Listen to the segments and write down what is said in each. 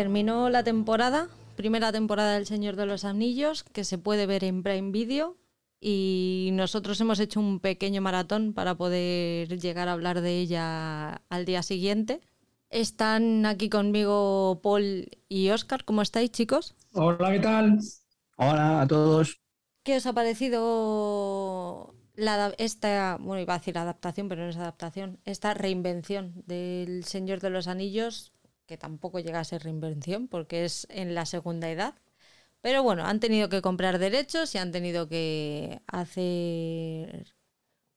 Terminó la temporada, primera temporada del Señor de los Anillos, que se puede ver en Prime Video. Y nosotros hemos hecho un pequeño maratón para poder llegar a hablar de ella al día siguiente. Están aquí conmigo Paul y Oscar. ¿Cómo estáis, chicos? Hola, ¿qué tal? Hola a todos. ¿Qué os ha parecido la, esta, bueno, iba a decir adaptación, pero no es adaptación, esta reinvención del Señor de los Anillos, que tampoco llega a ser reinvención porque es en la segunda edad? Pero bueno, han tenido que comprar derechos y han tenido que hacer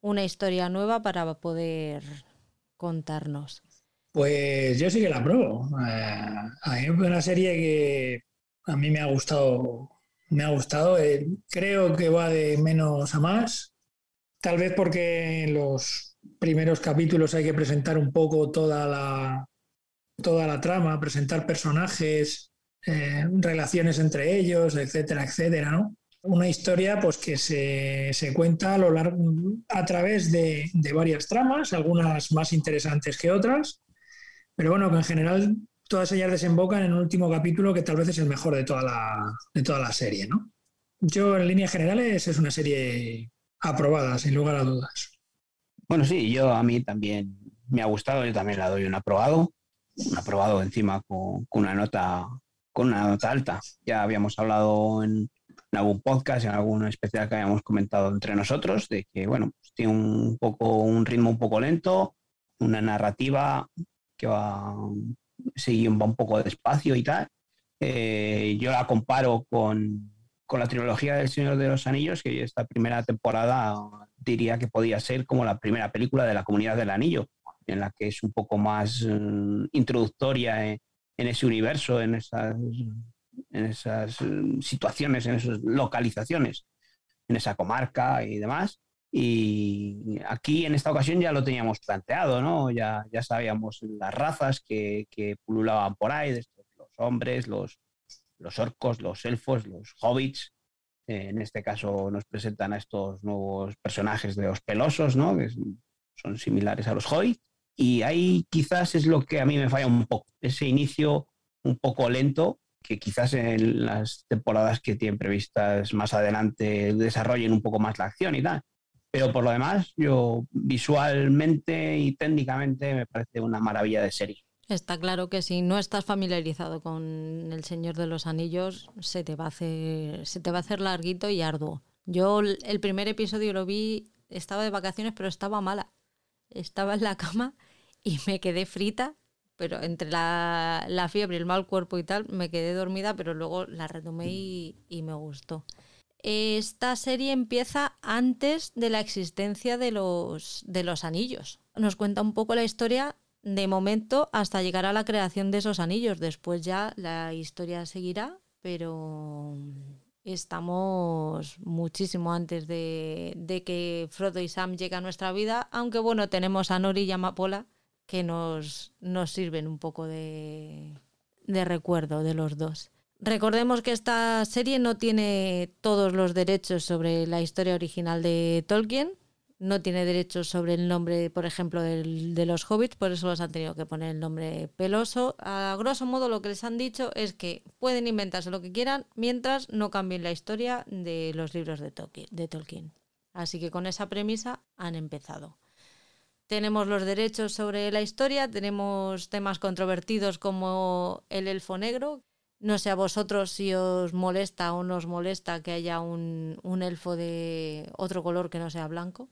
una historia nueva para poder contarnos. Pues yo sí que la apruebo. Eh, es una serie que a mí me ha gustado. Me ha gustado. Eh, creo que va de menos a más. Tal vez porque en los primeros capítulos hay que presentar un poco toda la, toda la trama, presentar personajes, eh, relaciones entre ellos, etcétera, etcétera, ¿no? Una historia pues, que se, se cuenta a, lo largo, a través de, de varias tramas, algunas más interesantes que otras, pero bueno, que en general todas ellas desembocan en un último capítulo que tal vez es el mejor de toda la, de toda la serie, ¿no? Yo, en líneas generales, es una serie aprobada, sin lugar a dudas. Bueno, sí, yo a mí también me ha gustado, yo también la doy un aprobado, aprobado encima con, con una nota con una nota alta. Ya habíamos hablado en, en, algún podcast, en algún especial que habíamos comentado entre nosotros, de que bueno, pues tiene un poco un ritmo un poco lento, una narrativa que va seguir va un poco despacio y tal. Eh, yo la comparo con, con, la trilogía del Señor de los Anillos, que esta primera temporada diría que podía ser como la primera película de la Comunidad del Anillo, en la que es un poco más uh, introductoria en, ese universo, en esas, en esas uh, situaciones, en esas localizaciones, en esa comarca y demás. Y aquí en esta ocasión ya lo teníamos planteado, ¿no? Ya, ya sabíamos las razas que, que pululaban por ahí, los hombres, los, los orcos, los elfos, los hobbits. Eh, en este caso nos presentan a estos nuevos personajes de los pelosos, ¿no? Que son similares a los hobbits. Y ahí quizás es lo que a mí me falla un poco, ese inicio un poco lento, que quizás en las temporadas que tienen previstas más adelante desarrollen un poco más la acción y tal pero por lo demás, yo visualmente y técnicamente me parece una maravilla de serie. Está claro que si no estás familiarizado con El Señor de los Anillos, se te va a hacer, se te va a hacer larguito y arduo. Yo el primer episodio lo vi, estaba de vacaciones, pero estaba mala. Estaba en la cama y me quedé frita, pero entre la, la fiebre, el mal cuerpo y tal, me quedé dormida, pero luego la retomé y, y me gustó esta serie empieza antes de la existencia de los, de los anillos. Nos cuenta un poco la historia de momento hasta llegar a la creación de esos anillos. Después ya la historia seguirá, pero estamos muchísimo antes de, de que Frodo y Sam lleguen a nuestra vida, aunque bueno, tenemos a Nori y a Amapola que nos, nos sirven un poco de, de recuerdo de los dos. Recordemos que esta serie no tiene todos los derechos sobre la historia original de Tolkien, no tiene derechos sobre el nombre, por ejemplo, de los hobbits, por eso los han tenido que poner el nombre peloso. A grosso modo lo que les han dicho es que pueden inventarse lo que quieran mientras no cambien la historia de los libros de Tolkien. Así que con esa premisa han empezado. Tenemos los derechos sobre la historia, tenemos temas controvertidos como el elfo negro, no sé a vosotros si os molesta o no os molesta que haya un, elfo de otro color que no sea blanco.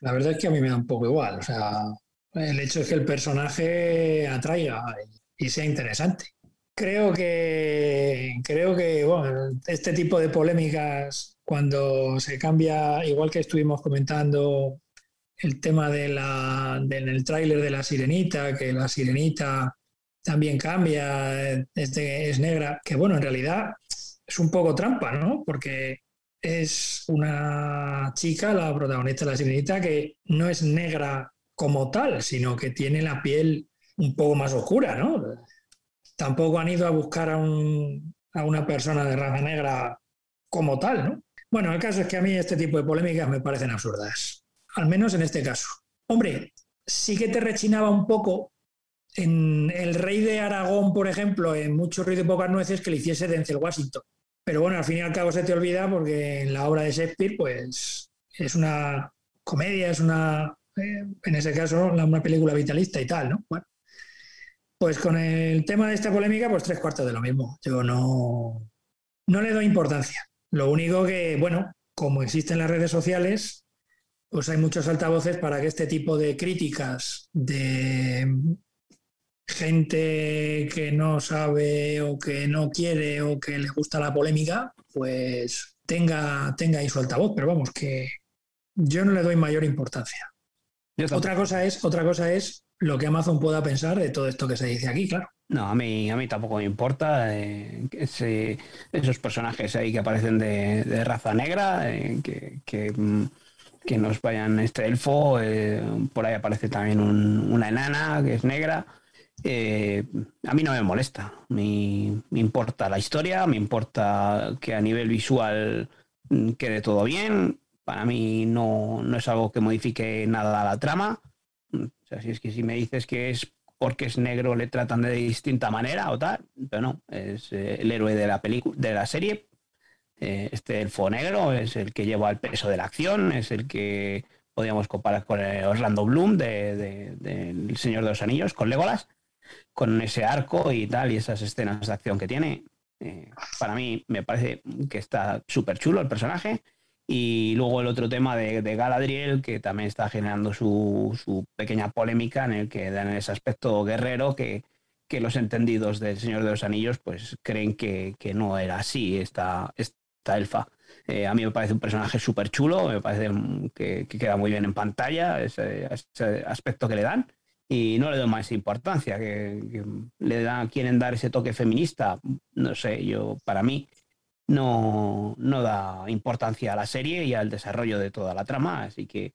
La verdad es que a mí me da un poco igual. O sea, el hecho es que el personaje atraiga y sea interesante. Creo que, creo que bueno, este tipo de polémicas, cuando se cambia, igual que estuvimos comentando el tema de la, del tráiler de la sirenita, que la sirenita también cambia, es, de, es negra, que bueno, en realidad es un poco trampa, ¿no? Porque es una chica, la protagonista de la sirenita, que no es negra como tal, sino que tiene la piel un poco más oscura, ¿no? Tampoco han ido a buscar a, un, a una persona de raza negra como tal, ¿no? Bueno, el caso es que a mí este tipo de polémicas me parecen absurdas, al menos en este caso. Hombre, sí que te rechinaba un poco en El Rey de Aragón, por ejemplo, en Mucho Ruido y Pocas Nueces, que le hiciese Denzel Washington. Pero bueno, al fin y al cabo se te olvida porque en la obra de Shakespeare, pues es una comedia, es una, eh, en ese caso, una película vitalista y tal, ¿no? Bueno, pues con el tema de esta polémica, pues tres cuartos de lo mismo. Yo no, no le doy importancia. Lo único que, bueno, como existen las redes sociales, pues hay muchos altavoces para que este tipo de críticas de gente que no sabe o que no quiere o que le gusta la polémica, pues tenga, tenga ahí su altavoz. Pero vamos, que yo no le doy mayor importancia. Otra cosa, es, otra cosa es lo que Amazon pueda pensar de todo esto que se dice aquí, claro. No, a mí, a mí tampoco me importa eh, esos personajes ahí que aparecen de, raza negra, eh, que, mm, que, nos vayan este elfo, eh, por ahí aparece también una enana que es negra. A mí no me molesta, me, importa la historia, me importa que a nivel visual mm, quede todo bien. Para mí no, no es algo que modifique nada la trama. O sea, si es que si me dices que es porque es negro le tratan de distinta manera o tal, pero no, es eh, el héroe de la película, de la serie. Eh, este elfo negro es el que lleva el peso de la acción, es el que podríamos comparar con Orlando Bloom de, El Señor de los Anillos, con Legolas, con ese arco y tal, y esas escenas de acción que tiene. Eh, para mí me parece que está súper chulo el personaje y luego el otro tema de, Galadriel, que también está generando su, pequeña polémica en el que dan ese aspecto guerrero que, los entendidos del Señor de los Anillos pues creen que, no era así esta, esta elfa. Eh, a mí me parece un personaje súper chulo, me parece que, queda muy bien en pantalla ese, aspecto que le dan y no le doy más importancia, que, le dan, quieren dar ese toque feminista, no sé, yo para mí no, no da importancia a la serie y al desarrollo de toda la trama, así que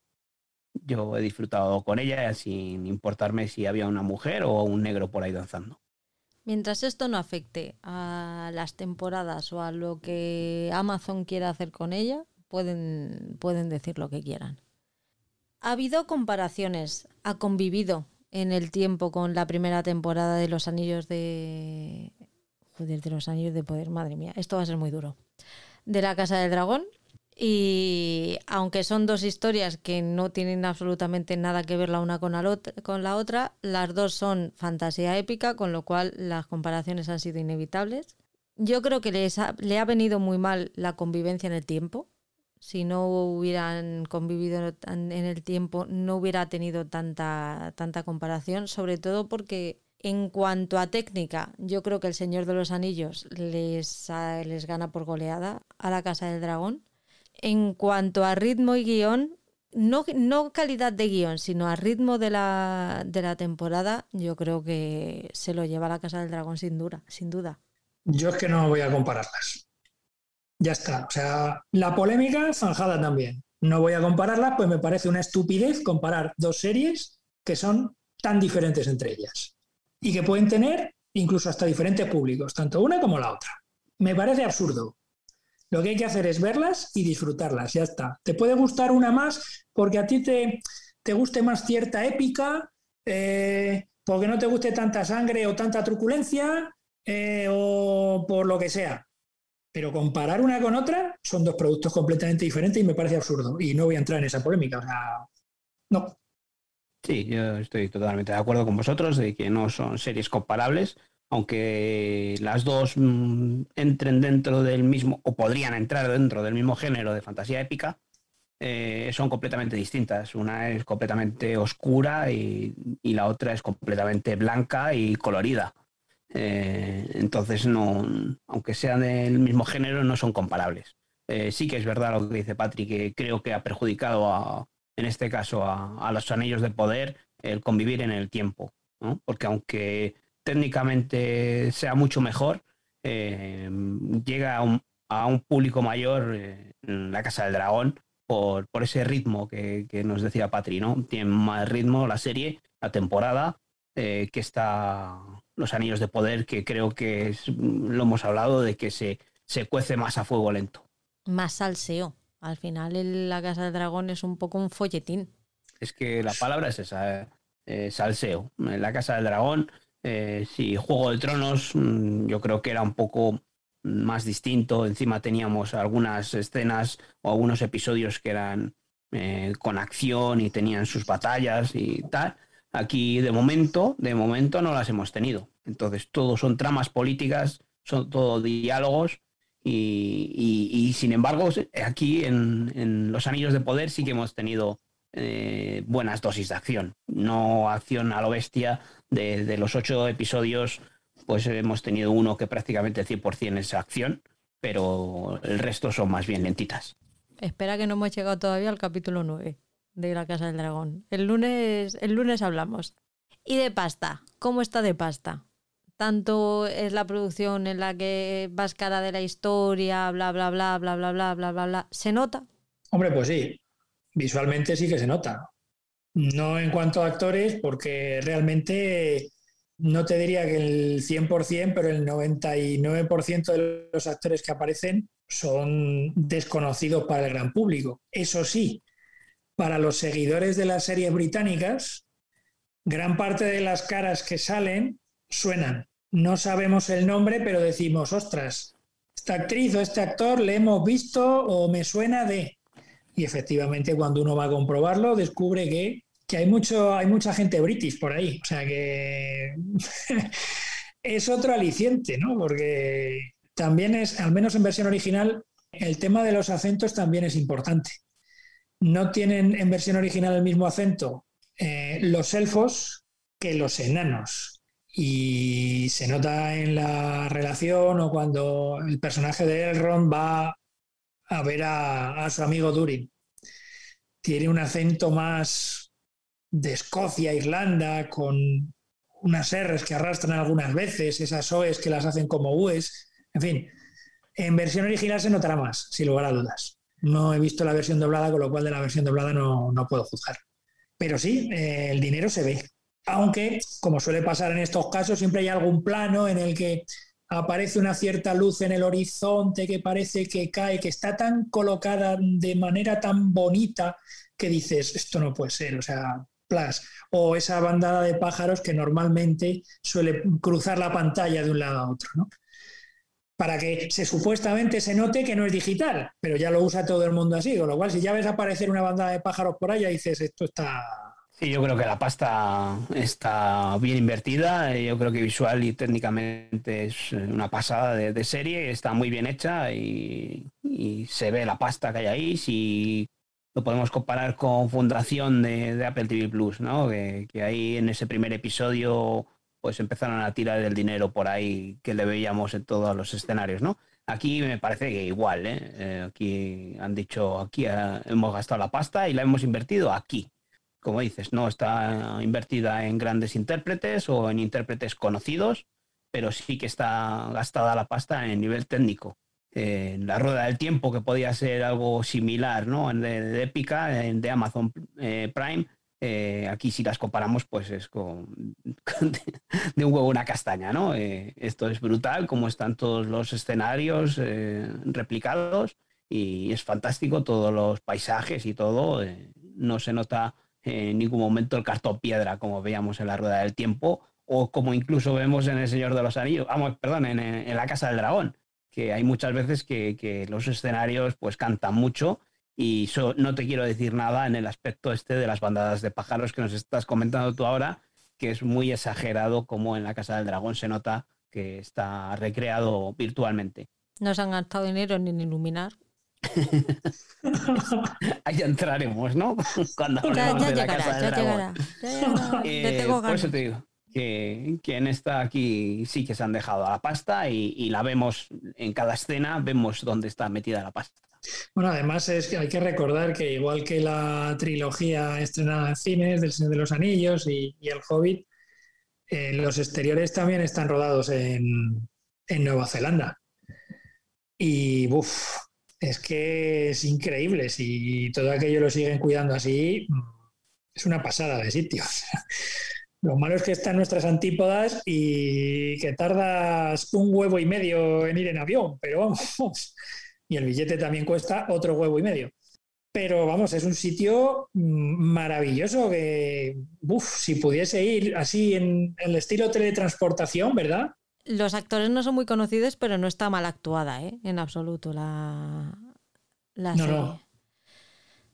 yo he disfrutado con ella sin importarme si había una mujer o un negro por ahí danzando. Mientras esto no afecte a las temporadas o a lo que Amazon quiera hacer con ella, pueden, pueden decir lo que quieran. Ha habido comparaciones, ha convivido en el tiempo con la primera temporada de Los Anillos de Joder, de los anillos de poder, madre mía, esto va a ser muy duro. De la Casa del Dragón. Y aunque son dos historias que no tienen absolutamente nada que ver la una con la otra, las dos son fantasía épica, con lo cual las comparaciones han sido inevitables. Yo creo que les le ha venido muy mal la convivencia en el tiempo. Si no hubieran convivido en el tiempo, no hubiera tenido tanta, tanta comparación, sobre todo porque en cuanto a técnica, yo creo que El Señor de los Anillos les, les gana por goleada a la Casa del Dragón. En cuanto a ritmo y guion, no, no calidad de guion, sino a ritmo de la, de la temporada, yo creo que se lo lleva a la Casa del Dragón sin duda, sin duda. Yo es que no voy a compararlas. Ya está. O sea, la polémica zanjada también. No voy a compararlas, pues me parece una estupidez comparar dos series que son tan diferentes entre ellas y que pueden tener incluso hasta diferentes públicos, tanto una como la otra. Me parece absurdo. Lo que hay que hacer es verlas y disfrutarlas, ya está. Te puede gustar una más porque a ti te, te guste más cierta épica, eh, porque no te guste tanta sangre o tanta truculencia, eh, o por lo que sea. Pero comparar una con otra son dos productos completamente diferentes y me parece absurdo. Y no voy a entrar en esa polémica. O sea, no. Sí, yo estoy totalmente de acuerdo con vosotros de que no son series comparables, aunque las dos mm, entren dentro del mismo, o podrían entrar dentro del mismo género de fantasía épica, eh, son completamente distintas. Una es completamente oscura y, la otra es completamente blanca y colorida. Eh, entonces, no, aunque sean del mismo género, no son comparables. Eh, sí que es verdad lo que dice Patrick, que creo que ha perjudicado a, en este caso a, los anillos de poder, el convivir en el tiempo. Porque aunque técnicamente sea mucho mejor, eh, llega a un, público mayor eh, en la Casa del Dragón por, ese ritmo que, nos decía Patri, ¿no? Tiene más ritmo la serie, la temporada, eh, que está Los Anillos de Poder, que creo que es, lo hemos hablado, de que se, se cuece más a fuego lento. Más salseo. Al final la Casa del Dragón es un poco un folletín. Es que la palabra es esa. ¿eh? eh, salseo. La Casa del Dragón, eh, sí, Juego de Tronos, mm, yo creo que era un poco más distinto. Encima teníamos algunas escenas o algunos episodios que eran eh, con acción y tenían sus batallas y tal. Aquí de momento, de momento no las hemos tenido. Entonces, todo son tramas políticas, son todo diálogos y, sin embargo, aquí en, Los Anillos de Poder sí que hemos tenido eh, buenas dosis de acción. No acción a lo bestia. De, los ocho episodios, pues hemos tenido uno que prácticamente 100% es acción, pero el resto son más bien lentitas. Espera que no hemos llegado todavía al capítulo 9 de La Casa del Dragón. El lunes, el lunes hablamos. Y de pasta, ¿cómo está de pasta? Tanto es la producción en la que vas cara de la historia, bla, bla, bla, bla, bla, bla, bla, bla, bla. ¿Se nota? Hombre, pues sí. Visualmente sí que se nota. No en cuanto a actores, porque realmente no te diría que el 100%, pero el 99% de los actores que aparecen son desconocidos para el gran público. Eso sí, para los seguidores de las series británicas, gran parte de las caras que salen suenan. No sabemos el nombre, pero decimos, ostras, esta actriz o este actor le hemos visto o me suena de... Y efectivamente cuando uno va a comprobarlo descubre que, hay, mucho, hay mucha gente british por ahí. O sea que es otro aliciente, ¿no? Porque también es, al menos en versión original, el tema de los acentos también es importante. No tienen en versión original el mismo acento eh, los elfos que los enanos. Y se nota en la relación o cuando el personaje de Elrond va a ver a, a su amigo Durin. Tiene un acento más de Escocia, Irlanda, con unas R's que arrastran algunas veces, esas O's que las hacen como U's. En fin, en versión original se notará más, sin lugar a dudas. No he visto la versión doblada, con lo cual de la versión doblada no, no puedo juzgar. Pero sí, eh, el dinero se ve. Aunque, como suele pasar en estos casos, siempre hay algún plano en el que aparece una cierta luz en el horizonte que parece que cae, que está tan colocada de manera tan bonita que dices, esto no puede ser, o sea, plus. O esa bandada de pájaros que normalmente suele cruzar la pantalla de un lado a otro, ¿no? Para que se supuestamente se note que no es digital, pero ya lo usa todo el mundo así, con lo cual si ya ves aparecer una banda de pájaros por ahí, dices, esto está... Sí, yo creo que la pasta está bien invertida, yo creo que visual y técnicamente es una pasada de, serie, está muy bien hecha y, se ve la pasta que hay ahí, si lo podemos comparar con Fundación de, Apple TV Plus, ¿no? que ahí en ese primer episodio pues empezaron a tirar el dinero por ahí que le veíamos en todos los escenarios, ¿no? Aquí me parece que igual, ¿eh? eh aquí han dicho, aquí eh, hemos gastado la pasta y la hemos invertido aquí. Como dices, no está invertida en grandes intérpretes o en intérpretes conocidos, pero sí que está gastada la pasta en nivel técnico. En la rueda del tiempo, que podía ser algo similar, ¿no? De, de épica, de Amazon eh, Prime, eh, aquí si las comparamos, pues es con, de un huevo una castaña, ¿no? Eh, esto es brutal, como están todos los escenarios eh, replicados y es fantástico, todos los paisajes y todo. no se nota en ningún momento el cartón piedra como veíamos en la Rueda del Tiempo o como incluso vemos en El Señor de los Anillos, vamos, perdón, en, La Casa del Dragón, que hay muchas veces que, que los escenarios pues cantan mucho y no te quiero decir nada en el aspecto este de las bandadas de pájaros que nos estás comentando tú ahora, que es muy exagerado como en la Casa del Dragón se nota que está recreado virtualmente. No se han gastado dinero ni en iluminar. Ahí entraremos, ¿no? Cuando ya, ya de la Casa del Dragón. Eh, por eso te digo que, que, en esta aquí sí que se han dejado a la pasta y, y la vemos en cada escena, vemos dónde está metida la pasta. Bueno, además es que hay que recordar que igual que la trilogía estrenada en cines del Señor de los Anillos y, El Hobbit, eh, los exteriores también están rodados en, Nueva Zelanda. Y uff, es que es increíble. Si todo aquello lo siguen cuidando así, mm, es una pasada de sitios. Lo malo es que están nuestras antípodas y que tardas un huevo y medio en ir en avión, pero vamos, y el billete también cuesta otro huevo y medio. pero vamos, es un sitio mm, maravilloso que, uff, si pudiese ir así en el estilo teletransportación, ¿verdad? Los actores no son muy conocidos, pero no está mal actuada, ¿eh? En absoluto la, la serie.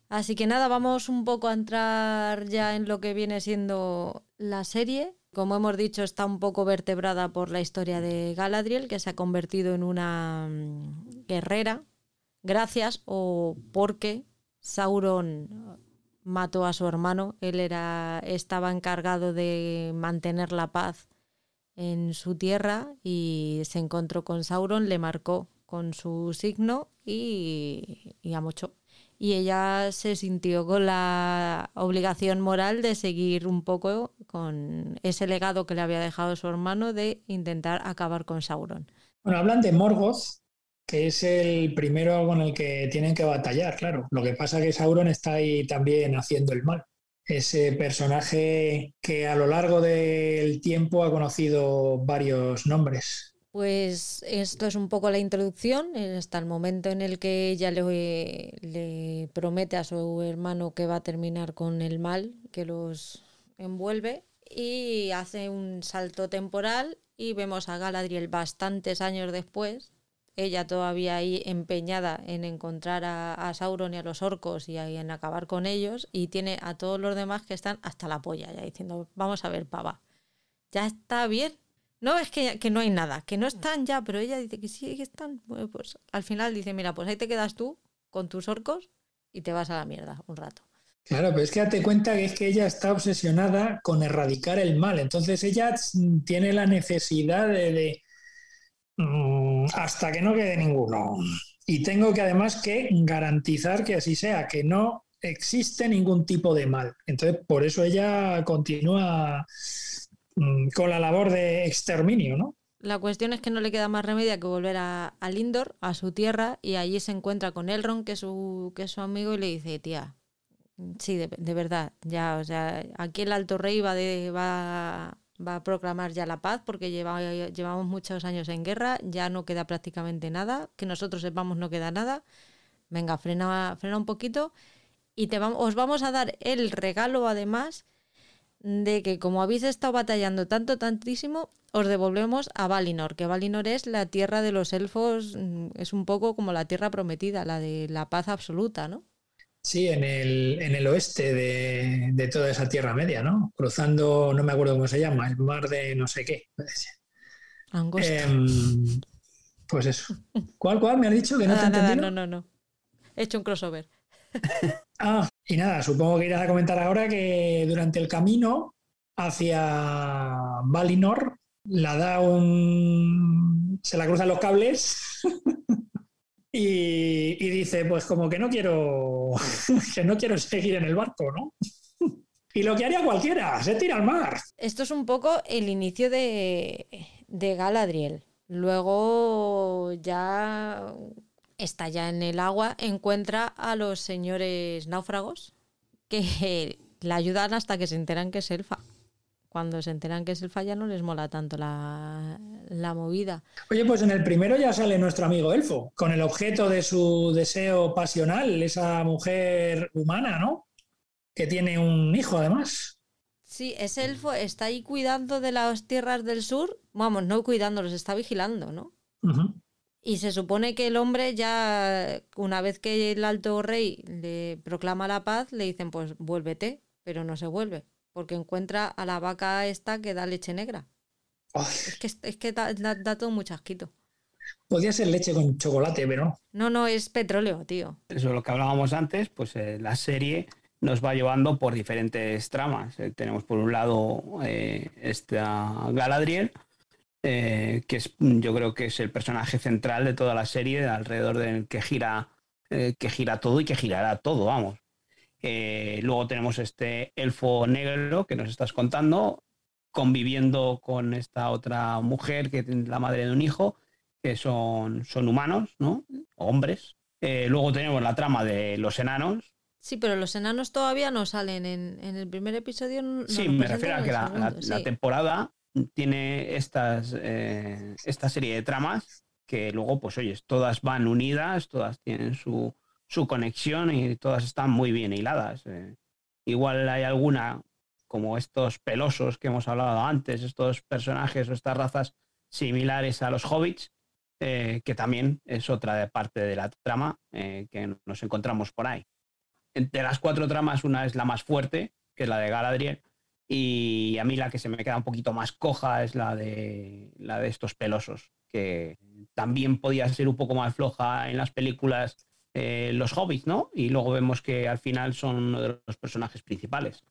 Así que nada, vamos un poco a entrar ya en lo que viene siendo la serie. Como hemos dicho, está un poco vertebrada por la historia de Galadriel, que se ha convertido en una mm, guerrera, gracias o porque Sauron mató a su hermano. Él era, estaba encargado de mantener la paz en su tierra y se encontró con Sauron, le marcó con su signo y, y amochó. Y ella se sintió con la obligación moral de seguir un poco con ese legado que le había dejado su hermano de intentar acabar con Sauron. Bueno, hablan de Morgoth, que es el primero con el que tienen que batallar, claro. Lo que pasa es que Sauron está ahí también haciendo el mal. Ese personaje que a lo largo del tiempo ha conocido varios nombres. Pues esto es un poco la introducción, hasta el momento en el que ella le, le promete a su hermano que va a terminar con el mal que los envuelve y hace un salto temporal y vemos a Galadriel bastantes años después ella todavía ahí empeñada en encontrar a, Sauron y a los orcos y en acabar con ellos, y tiene a todos los demás que están hasta la polla, ya diciendo, vamos a ver, pava, ya está bien. No, es que, que no hay nada, que no están ya, pero ella dice que sí, que están. pues al final dice, mira, pues ahí te quedas tú con tus orcos y te vas a la mierda un rato. Claro, pero es que date cuenta que es que ella está obsesionada con erradicar el mal. Entonces ella tiene la necesidad de Mm, hasta que no quede ninguno. Y tengo que además que garantizar que así sea, que no existe ningún tipo de mal. Entonces, por eso ella continúa mm, con la labor de exterminio, ¿no? La cuestión es que no le queda más remedio que volver a, Lindor, a su tierra, y allí se encuentra con Elrond, que es su, que su amigo, y le dice, tía, sí, de, verdad, ya, o sea, aquí el Alto Rey va, de, va va a proclamar ya la paz porque llevamos muchos años en guerra, ya no queda prácticamente nada, que nosotros sepamos no queda nada. Venga, frena, frena un poquito y te os vamos a dar el regalo además de que como habéis estado batallando tanto, tantísimo, os devolvemos a Valinor, que Valinor es la tierra de los elfos, mm, es un poco como la tierra prometida, la de la paz absoluta, ¿no? Sí, en el, en el oeste de, toda esa Tierra Media, ¿no? Cruzando, no me acuerdo cómo se llama, el mar de no sé qué. Em, pues eso. ¿Cuál, cuál? ¿Me ha dicho que no te he entendido? No, no, no. He hecho un crossover. ah, y nada, supongo que irás a comentar ahora que durante el camino hacia Valinor la da un... se la cruzan los cables Y, dice, pues como que no quiero, que no quiero seguir en el barco, ¿no? Y lo que haría cualquiera, se tira al mar. Esto es un poco el inicio de, de Galadriel. Luego ya está ya en el agua, encuentra a los señores náufragos que la ayudan hasta que se enteran que es elfa cuando se enteran que es el falla no les mola tanto la, movida. Oye, pues en el primero ya sale nuestro amigo Elfo, con el objeto de su deseo pasional, esa mujer humana, ¿no? Que tiene un hijo además. Sí, ese elfo está ahí cuidando de las tierras del sur, vamos, no cuidando, los está vigilando, ¿no? Y se supone que el hombre ya, una vez que el alto rey le proclama la paz, le dicen, pues vuélvete, pero no se vuelve porque encuentra a la vaca esta que da leche negra. Es que, es que da, todo un chasquito. Podría ser leche con chocolate, pero no. No, es petróleo, tío. Eso es lo que hablábamos antes, pues eh, la serie nos va llevando por diferentes tramas. Eh, tenemos por un lado eh, esta Galadriel, que es, yo creo que es el personaje central de toda la serie, alrededor del que gira, que gira todo y que girará todo, vamos. Eh, luego tenemos este elfo negro que nos estás contando, conviviendo con esta otra mujer que es la madre de un hijo, que son, son humanos, ¿no? Hombres. Eh, luego tenemos la trama de los enanos. Sí, pero los enanos todavía no salen en, el primer episodio. sí, me refiero a que la, temporada tiene estas, eh, esta serie de tramas que luego, pues oyes, todas van unidas, todas tienen su, su conexión y todas están muy bien hiladas. Eh. igual hay alguna, como estos pelosos que hemos hablado antes, estos personajes o estas razas similares a los hobbits, eh, que también es otra parte de la trama eh, que nos encontramos por ahí. Entre las cuatro tramas, una es la más fuerte, que es la de Galadriel, y a mí la que se me queda un poquito más coja es la de, la de estos pelosos, que también podía ser un poco más floja en las películas eh, Los Hobbits, ¿no? Y luego vemos que al final son uno de los personajes principales.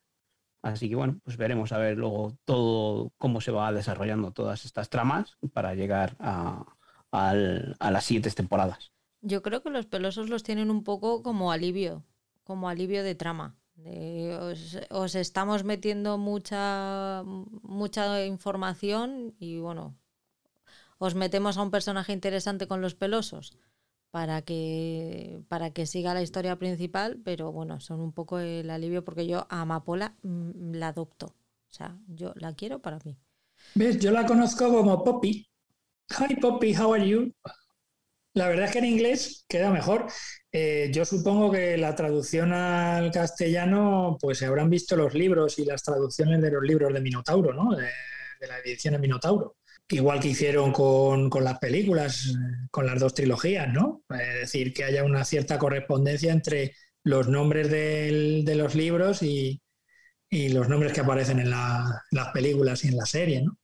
Así que bueno, pues veremos a ver luego todo cómo se va desarrollando todas estas tramas para llegar a, las siguientes temporadas. Yo creo que los pelosos los tienen un poco como alivio, como alivio de trama. os, estamos metiendo mucha, mucha información y bueno, os metemos a un personaje interesante con los pelosos para que, para que siga la historia principal, pero bueno, son un poco el alivio porque yo a Amapola mm, la adopto. O sea, yo la quiero para mí. ¿Ves? Yo la conozco como Poppy. Hi Poppy, how are you? La verdad es que en inglés queda mejor. Eh, yo supongo que la traducción al castellano, pues se habrán visto los libros y las traducciones de los libros de Minotauro, ¿no? De, de la edición de Minotauro igual que hicieron con, las películas, con las dos trilogías, ¿no? Es decir, que haya una cierta correspondencia entre los nombres de los libros y, los nombres que aparecen en las películas y en la serie, ¿no?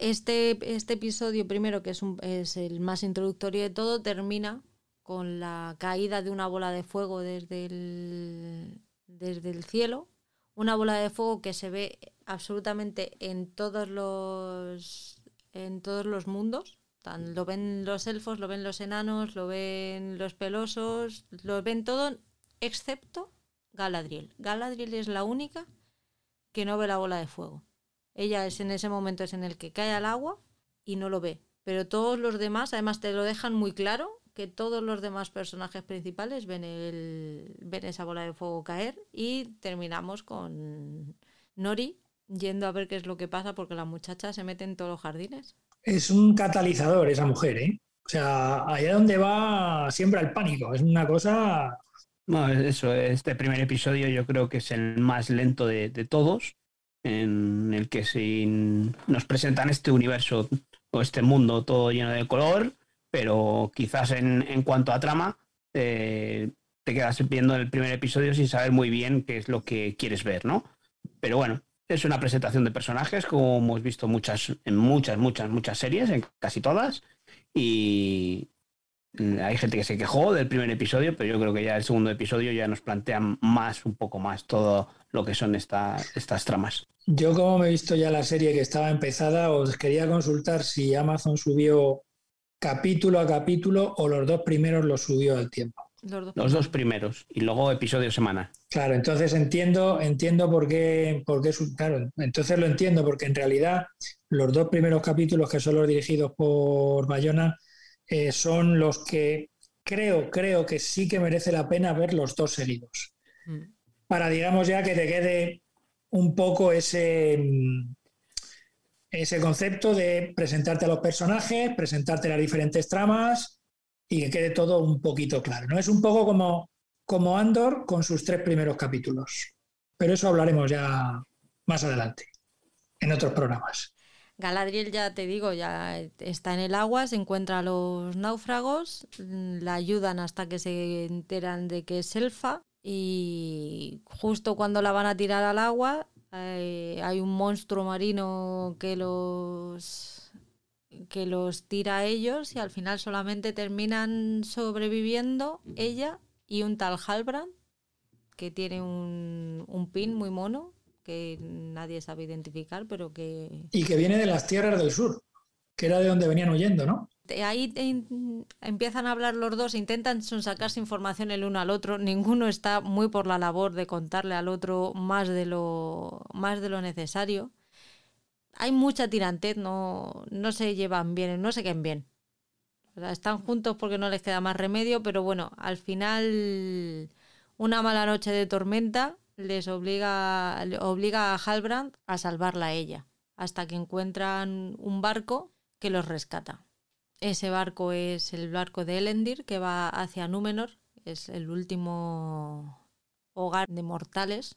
Este, este episodio primero, que es, es el más introductorio de todo, termina con la caída de una bola de fuego desde el, desde el cielo, una bola de fuego que se ve absolutamente en todos los en todos los mundos. Lo ven los elfos, lo ven los enanos, lo ven los pelosos, lo ven todo, excepto Galadriel. Galadriel es la única que no ve la bola de fuego. Ella es en ese momento es en el que cae al agua y no lo ve. Pero todos los demás, además te lo dejan muy claro, que todos los demás personajes principales ven, el, ven esa bola de fuego caer y terminamos con Nori yendo a ver qué es lo que pasa porque la muchacha se mete en todos los jardines. Es un catalizador esa mujer, ¿eh? O sea, allá donde va siempre el pánico. Es una cosa... No, eso, este primer episodio yo creo que es el más lento de, todos, en el que se nos presentan este universo o este mundo todo lleno de color, pero quizás en, en cuanto a trama, eh, te quedas viendo el primer episodio sin saber muy bien qué es lo que quieres ver, ¿no? Pero bueno, es una presentación de personajes, como hemos visto muchas, en muchas, muchas, muchas series, en casi todas. Y hay gente que se quejó del primer episodio, pero yo creo que ya el segundo episodio ya nos plantea más, un poco más, todo lo que son estas tramas. Yo, como me he visto ya la serie que estaba empezada, os quería consultar si Amazon subió capítulo a capítulo o los dos primeros los subió al tiempo. Los dos, primeros y luego episodio semana. Claro, entonces entiendo, entiendo por qué, por qué, claro, entonces lo entiendo porque en realidad los dos primeros capítulos que son los dirigidos por Bayona eh, son los que creo, creo que sí que merece la pena ver los dos seguidos. Mm. Para, digamos, ya que te quede un poco ese, ese concepto de presentarte a los personajes, presentarte las diferentes tramas y que quede todo un poquito claro. ¿no? Es un poco como, como Andor con sus tres primeros capítulos. Pero eso hablaremos ya más adelante, en otros programas. Galadriel, ya te digo, ya está en el agua, se encuentra a los náufragos, la ayudan hasta que se enteran de que es elfa y justo cuando la van a tirar al agua eh, hay un monstruo marino que los que los tira a ellos y al final solamente terminan sobreviviendo ella y un tal Halbrand que tiene un, un pin muy mono que nadie sabe identificar, pero que... Y que viene de las tierras del sur, que era de donde venían huyendo, ¿no? Ahí empiezan a hablar los dos, intentan sacarse información el uno al otro, ninguno está muy por la labor de contarle al otro más de lo, más de lo necesario hay mucha tirantez, no, no se llevan bien, no se queden bien. están juntos porque no les queda más remedio, pero bueno, al final una mala noche de tormenta les obliga, obliga a Halbrand a salvarla a ella, hasta que encuentran un barco que los rescata. Ese barco es el barco de Elendir que va hacia Númenor, es el último hogar de mortales.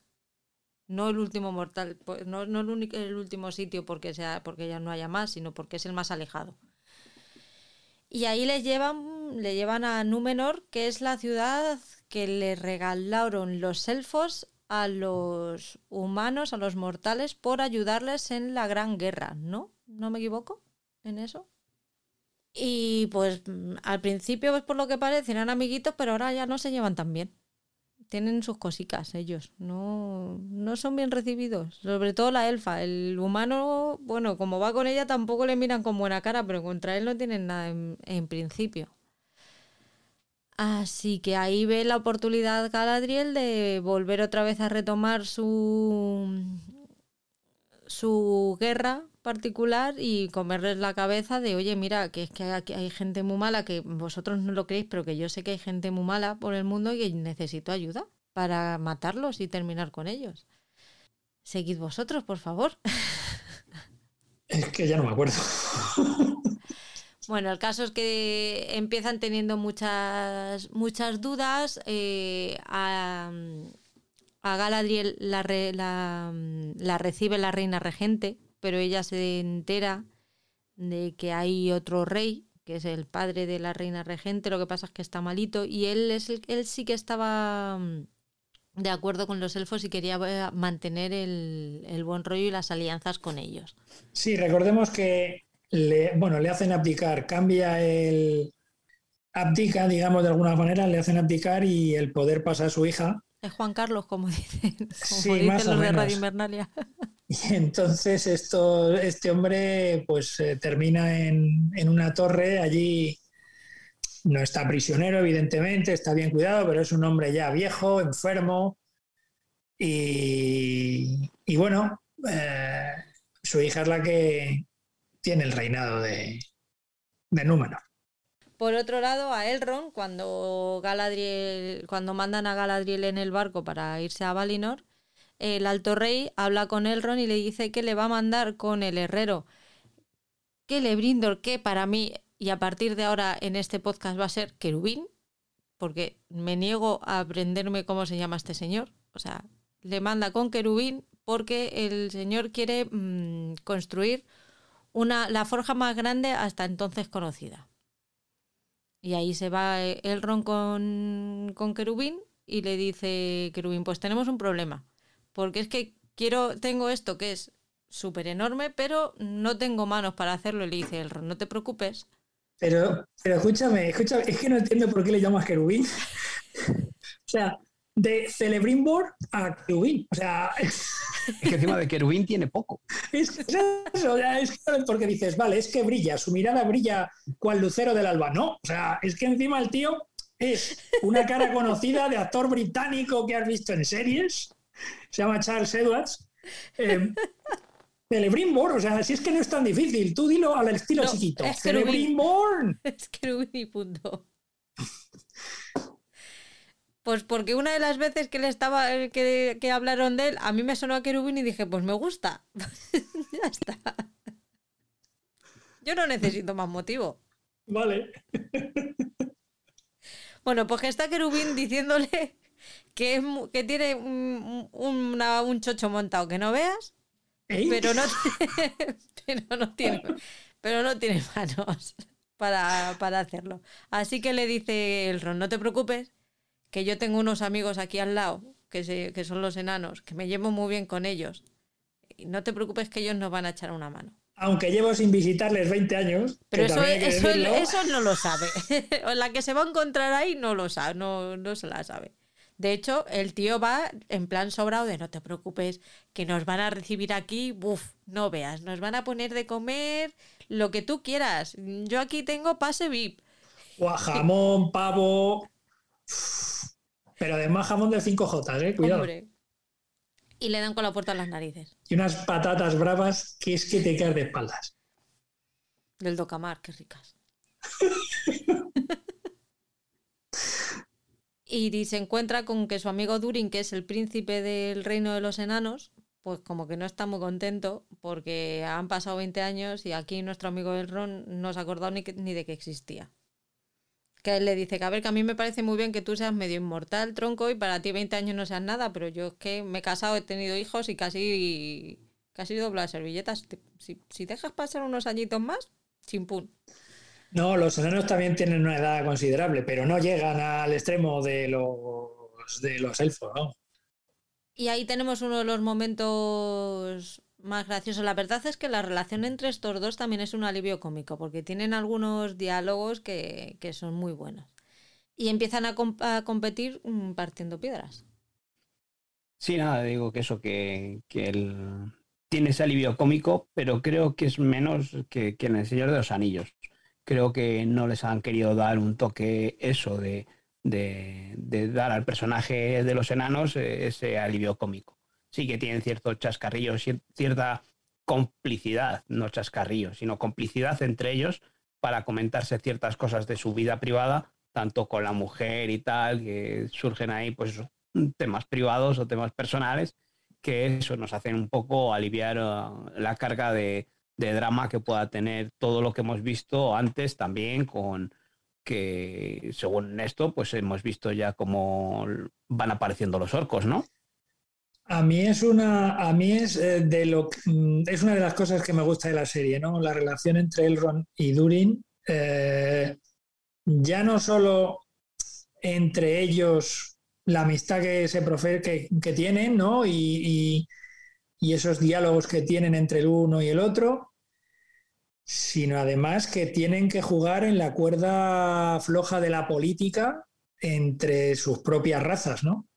No el último mortal, pues, no, no el, único, el último sitio porque, sea, porque ya no haya más, sino porque es el más alejado. Y ahí le llevan, le llevan a Númenor, que es la ciudad que le regalaron los elfos a los humanos, a los mortales, por ayudarles en la Gran Guerra, ¿no? ¿No me equivoco en eso? Y pues al principio, pues por lo que parece, eran amiguitos, pero ahora ya no se llevan tan bien. Tienen sus cositas ellos, no, no son bien recibidos. Sobre todo la elfa. El humano, bueno, como va con ella, tampoco le miran con buena cara, pero contra él no tienen nada en, en principio. Así que ahí ve la oportunidad Galadriel de volver otra vez a retomar su, su guerra particular y comerles la cabeza de, oye, mira, que es que aquí hay gente muy mala, que vosotros no lo creéis, pero que yo sé que hay gente muy mala por el mundo y que necesito ayuda para matarlos y terminar con ellos. Seguid vosotros, por favor. Es que ya no me acuerdo. Bueno, el caso es que empiezan teniendo muchas, muchas dudas. Eh, a, a, Galadriel la, la, la, recibe la reina regente, pero ella se entera de que hay otro rey, que es el padre de la reina regente. Lo que pasa es que está malito y él, es el, él sí que estaba de acuerdo con los elfos y quería eh, mantener el, el buen rollo y las alianzas con ellos. Sí, recordemos que le, bueno, le hacen abdicar, cambia el... abdica, digamos, de alguna manera, le hacen abdicar y el poder pasa a su hija. Es Juan Carlos, como dicen, como sí, dicen más los de Radio Invernalia. Y entonces esto, este hombre pues eh, termina en, en, una torre allí, no está prisionero evidentemente, está bien cuidado, pero es un hombre ya viejo, enfermo y, y bueno, eh, su hija es la que, tiene el reinado de, de Númenor. Por otro lado, a Elrond, cuando Galadriel, cuando mandan a Galadriel en el barco para irse a Valinor, el alto rey habla con Elrond y le dice que le va a mandar con el herrero que Lebrindor, que para mí, y a partir de ahora en este podcast va a ser querubín, porque me niego a aprenderme cómo se llama este señor. O sea, le manda con querubín porque el señor quiere mmm, construir una, la forja más grande hasta entonces conocida. Y ahí se va Elrond con, con Querubín y le dice Querubín, pues tenemos un problema. Porque es que quiero, tengo esto que es súper enorme, pero no tengo manos para hacerlo. Y le dice Elrond, no te preocupes. Pero, pero escúchame, escúchame, es que no entiendo por qué le llamas Querubín. o sea, de Celebrimbor a Querubín. O sea. Es que encima de querubín tiene poco. Es, eso, es porque dices, vale, es que brilla, su mirada brilla cual lucero del alba. No, o sea, es que encima el tío es una cara conocida de actor británico que has visto en series, se llama Charles Edwards. Eh, Celebrimbor, o sea, si es que no es tan difícil, tú dilo al estilo chiquito. Es. Es querubín y punto. Pues porque una de las veces que le estaba que, que hablaron de él, a mí me sonó a Kerubin y dije, pues me gusta. ya está. Yo no necesito más motivo. Vale. bueno, pues que está Kerubin diciéndole que, es, que tiene un, una, un, chocho montado que no veas, pero no, pero no tiene pero no tiene manos para, para hacerlo. Así que le dice el Ron, no te preocupes, que yo tengo unos amigos aquí al lado, que, se, que son los enanos, que me llevo muy bien con ellos. Y no te preocupes que ellos nos van a echar una mano. Aunque llevo sin visitarles 20 años. Pero eso, eso, eso, no lo sabe. la que se va a encontrar ahí no lo sabe, no, no se la sabe. De hecho, el tío va en plan sobrado de no te preocupes, que nos van a recibir aquí, buf, no veas, nos van a poner de comer lo que tú quieras. Yo aquí tengo pase VIP. Guajamón, pavo. Pero además jamón de 5J, ¿eh? Cuidado. Y le dan con la puerta en las narices. Y unas patatas bravas que es que te caes de espaldas. Del docamar, qué ricas. y se encuentra con que su amigo Durin, que es el príncipe del reino de los enanos, pues como que no está muy contento porque han pasado 20 años y aquí nuestro amigo el Ron no se ha acordado ni, ni de que existía. que él le dice que a ver, que a mí me parece muy bien que tú seas medio inmortal, tronco, y para ti 20 años no seas nada, pero yo es que me he casado, he tenido hijos y casi, casi doblo las servilletas. Si, si dejas pasar unos añitos más, chimpún. No, los enanos también tienen una edad considerable, pero no llegan al extremo de los, de los elfos, ¿no? Y ahí tenemos uno de los momentos más graciosos. La verdad es que la relación entre estos dos también es un alivio cómico, porque tienen algunos diálogos que, son muy buenos. Y empiezan a, competir mm, partiendo piedras. Sí, nada, digo que eso, que, que él tiene ese alivio cómico, pero creo que es menos que, que en El Señor de los Anillos creo que no les han querido dar un toque eso de, dar al personaje de los enanos eh, ese alivio cómico. Sí que tienen ciertos chascarrillos, cierta complicidad, no chascarrillos, sino complicidad entre ellos para comentarse ciertas cosas de su vida privada, tanto con la mujer y tal, que surgen ahí pues temas privados o temas personales, que eso nos hacen un poco aliviar uh, la carga de, de drama que pueda tener todo lo que hemos visto antes también con que según esto pues hemos visto ya cómo van apareciendo los orcos, ¿no? A mí es una a mí es eh, de lo mm, es una de las cosas que me gusta de la serie, ¿no? La relación entre Elrond y Durin eh, ya no solo entre ellos la amistad que se profe que, que tienen, ¿no? y y esos diálogos que tienen entre el uno y el otro, sino además que tienen que jugar en la cuerda floja de la política entre sus propias razas, ¿no?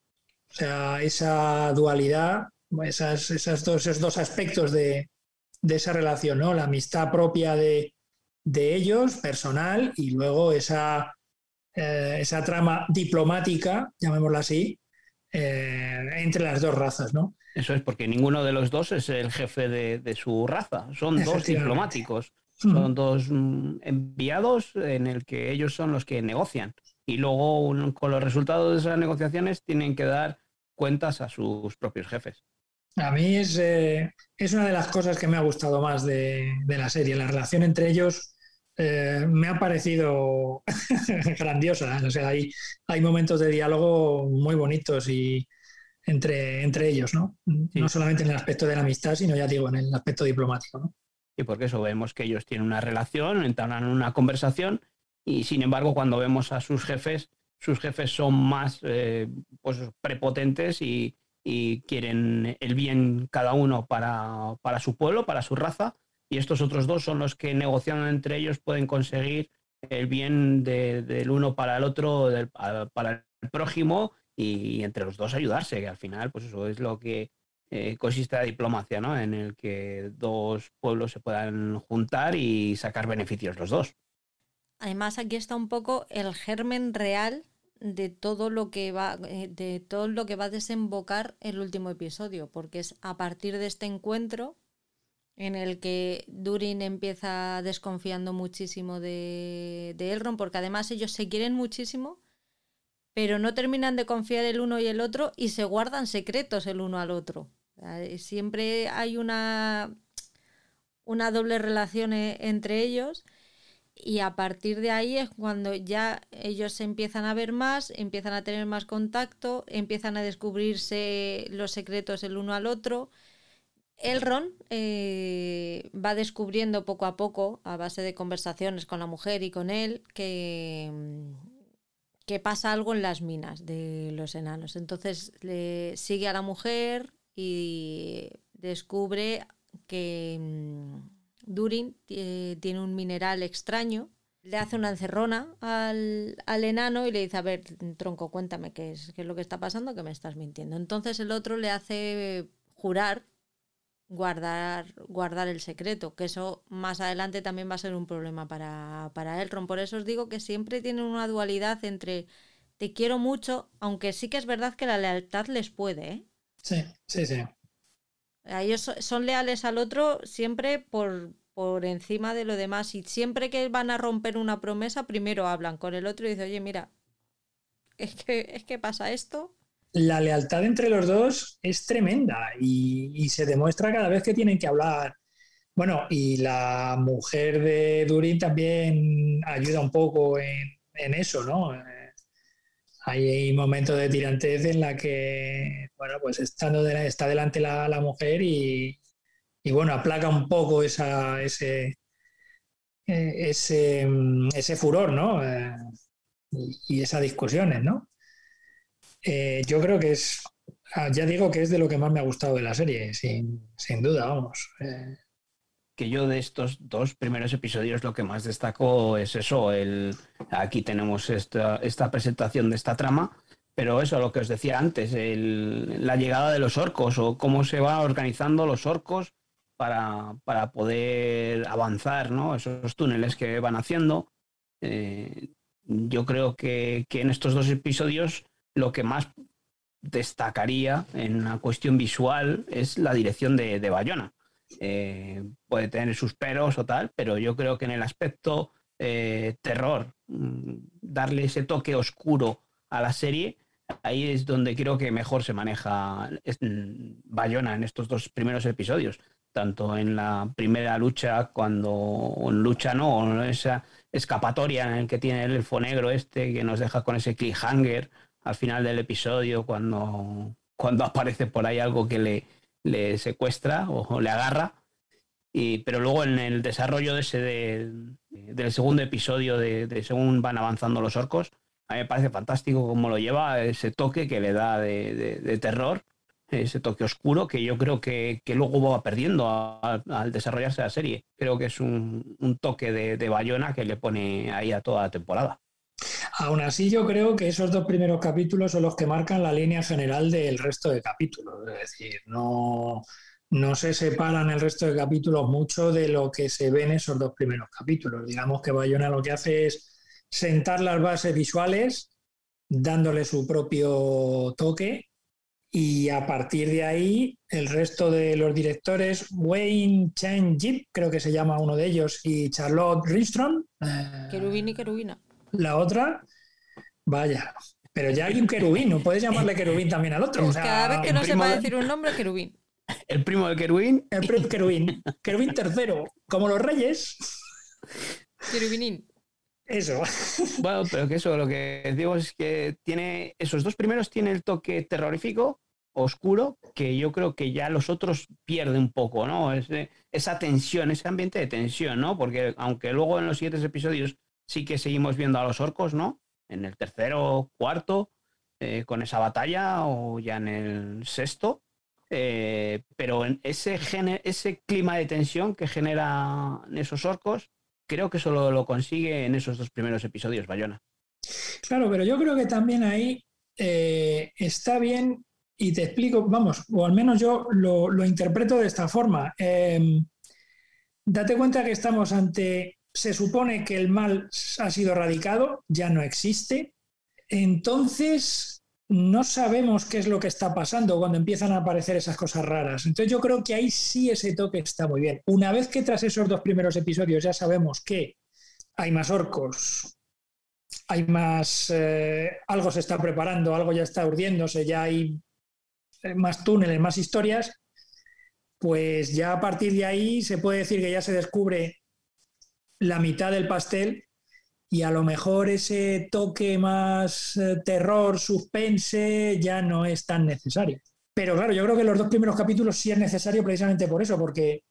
O sea, esa dualidad, esas, esos dos aspectos de, esa relación, ¿no? La amistad propia de, ellos, personal, y luego esa, eh, esa trama diplomática, llamémosla así, eh, entre las dos razas, ¿no? Eso es porque ninguno de los dos es el jefe de, su raza. Son dos diplomáticos. Son dos mm, enviados en el que ellos son los que negocian. Y luego, con los resultados de esas negociaciones, tienen que dar cuentas a sus propios jefes. A mí es, eh, es una de las cosas que me ha gustado más de, la serie. La relación entre ellos eh, me ha parecido grandiosa. O sea, hay, hay momentos de diálogo muy bonitos y, entre, entre ellos, ¿no? No solamente en el aspecto de la amistad, sino ya digo, en el aspecto diplomático, ¿no? Y porque eso vemos que ellos tienen una relación, entran en una conversación y sin embargo cuando vemos a sus jefes, sus jefes son más eh, pues, prepotentes y, quieren el bien cada uno para, su pueblo, para su raza, y estos otros dos son los que negociando entre ellos pueden conseguir el bien del uno para el otro, para el prójimo y, entre los dos ayudarse, que al final, pues eso es lo que eh, consiste la diplomacia, ¿no? En el que dos pueblos se puedan juntar y sacar beneficios los dos. Además, aquí está un poco el germen real de todo lo que va eh, de todo lo que va a desembocar el último episodio, porque es a partir de este encuentro en el que Durin empieza desconfiando muchísimo de, de Elrond, porque además ellos se quieren muchísimo, pero no terminan de confiar el uno y el otro y se guardan secretos el uno al otro. Siempre hay una, una doble relación e, entre ellos y a partir de ahí es cuando ya ellos se empiezan a ver más, empiezan a tener más contacto, empiezan a descubrirse los secretos el uno al otro. Elrond eh, va descubriendo poco a poco, a base de conversaciones con la mujer y con él, que, que pasa algo en las minas de los enanos. Entonces le sigue a la mujer y descubre que mm, Durin tiene un mineral extraño. Le hace una encerrona al, enano y le dice, a ver, tronco, cuéntame qué es, qué es lo que está pasando, que me estás mintiendo. Entonces el otro le hace jurar guardar, guardar el secreto, que eso más adelante también va a ser un problema para, para Elrond. Por eso os digo que siempre tienen una dualidad entre te quiero mucho, aunque sí que es verdad que la lealtad les puede. ¿eh? Sí, sí, sí. Ellos son leales al otro siempre por, por encima de lo demás y siempre que van a romper una promesa, primero hablan con el otro y dicen, oye, mira, es que, es que pasa esto la lealtad entre los dos es tremenda y, se demuestra cada vez que tienen que hablar. Bueno, y la mujer de Durin también ayuda un poco en, eso, ¿no? Eh, hay momentos de tirantez en la que, bueno, pues estando está delante la, mujer y, y, bueno, aplaca un poco ese, eh, ese, mm, ese furor, ¿no? Eh, y, esas discusiones, ¿no? Yo creo que es, ah, ya digo que es de lo que más me ha gustado de la serie, sin, sin duda, vamos que yo de estos dos primeros episodios lo que más destaco es eso, el, aquí tenemos esta, esta presentación de esta trama, pero eso, lo que os decía antes, el, la llegada de los orcos o cómo se van organizando los orcos para, para poder avanzar, ¿no? Esos túneles que van haciendo. Eh, yo creo que, que, en estos dos episodios lo que más destacaría en una cuestión visual es la dirección de, de Bayona. Eh, puede tener sus peros o tal, pero yo creo que en el aspecto eh, terror, mm, darle ese toque oscuro a la serie, ahí es donde creo que mejor se maneja mm, Bayona en estos dos primeros episodios, tanto en la primera lucha, cuando lucha no, esa escapatoria en el que tiene el elfo negro este, que nos deja con ese cliffhanger al final del episodio, cuando, cuando aparece por ahí algo que le, le secuestra o, le agarra. Y, pero luego en el desarrollo de ese del segundo episodio de, según van avanzando los orcos, a mí me parece fantástico cómo lo lleva, ese toque que le da de, terror, ese toque oscuro que yo creo que, luego va perdiendo al desarrollarse la serie. Creo que es un, un toque de, Bayona que le pone ahí a toda la temporada. Aún así, yo creo que esos dos primeros capítulos son los que marcan la línea general del resto de capítulos. Es decir, no, no se separan el resto de capítulos mucho de lo que se ve en esos dos primeros capítulos. Digamos que Bayona lo que hace es sentar las bases visuales, dándole su propio toque, y a partir de ahí el resto de los directores, Wayne Chen Jip, creo que se llama uno de ellos, y Charlotte Ristrom. Eh, y Querubina. La otra, vaya. Pero ya hay un querubín, ¿no puedes llamarle querubín también al otro? Cada vez que no sepa decir un nombre, querubín. El primo de querubín. El primo querubín. Querubín tercero, como los reyes. Querubinín. Eso. Bueno, pero que eso, lo que digo es que tiene, esos dos primeros tiene el toque terrorífico, oscuro, que yo creo que ya los otros pierde un poco, ¿no? esa tensión, ese ambiente de tensión, ¿no? Porque aunque luego en los siguientes episodios sí que seguimos viendo a los orcos, ¿no? En el tercero, cuarto, eh, con esa batalla, o ya en el sexto. Eh, pero en ese, ese clima de tensión que generan esos orcos, creo que solo lo consigue en esos dos primeros episodios, Bayona. Claro, pero yo creo que también ahí eh, está bien, y te explico, vamos, o al menos yo lo, lo interpreto de esta forma. date cuenta que estamos ante se supone que el mal ha sido erradicado, ya no existe. Entonces, no sabemos qué es lo que está pasando cuando empiezan a aparecer esas cosas raras. Entonces, yo creo que ahí sí ese toque está muy bien. Una vez que tras esos dos primeros episodios ya sabemos que hay más orcos, hay más. Eh, algo se está preparando, algo ya está urdiéndose, ya hay eh, más túneles, más historias, pues ya a partir de ahí se puede decir que ya se descubre la mitad del pastel y a lo mejor ese toque más eh, terror, suspense, ya no es tan necesario. Pero claro, yo creo que los dos primeros capítulos sí es necesario precisamente por eso, porque,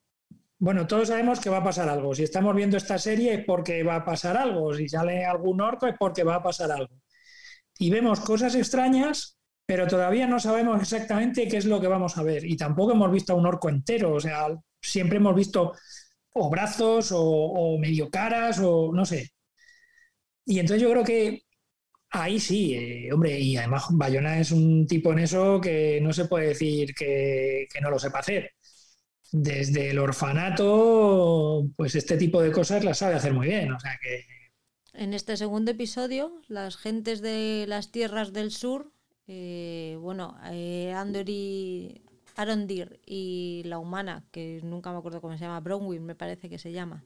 bueno, todos sabemos que va a pasar algo. Si estamos viendo esta serie es porque va a pasar algo. Si sale algún orco es porque va a pasar algo. Y vemos cosas extrañas, pero todavía no sabemos exactamente qué es lo que vamos a ver. Y tampoco hemos visto a un orco entero. O sea, siempre hemos visto o brazos o, medio caras o no sé. Y entonces yo creo que ahí sí, eh, hombre, y además Bayona es un tipo en eso que no se puede decir que, no lo sepa hacer. Desde el orfanato, pues este tipo de cosas las sabe hacer muy bien. O sea que. En este segundo episodio, las gentes de las tierras del sur, eh, bueno, eh, y Arondir y la humana, que nunca me acuerdo cómo se llama, Bronwyn me parece que se llama,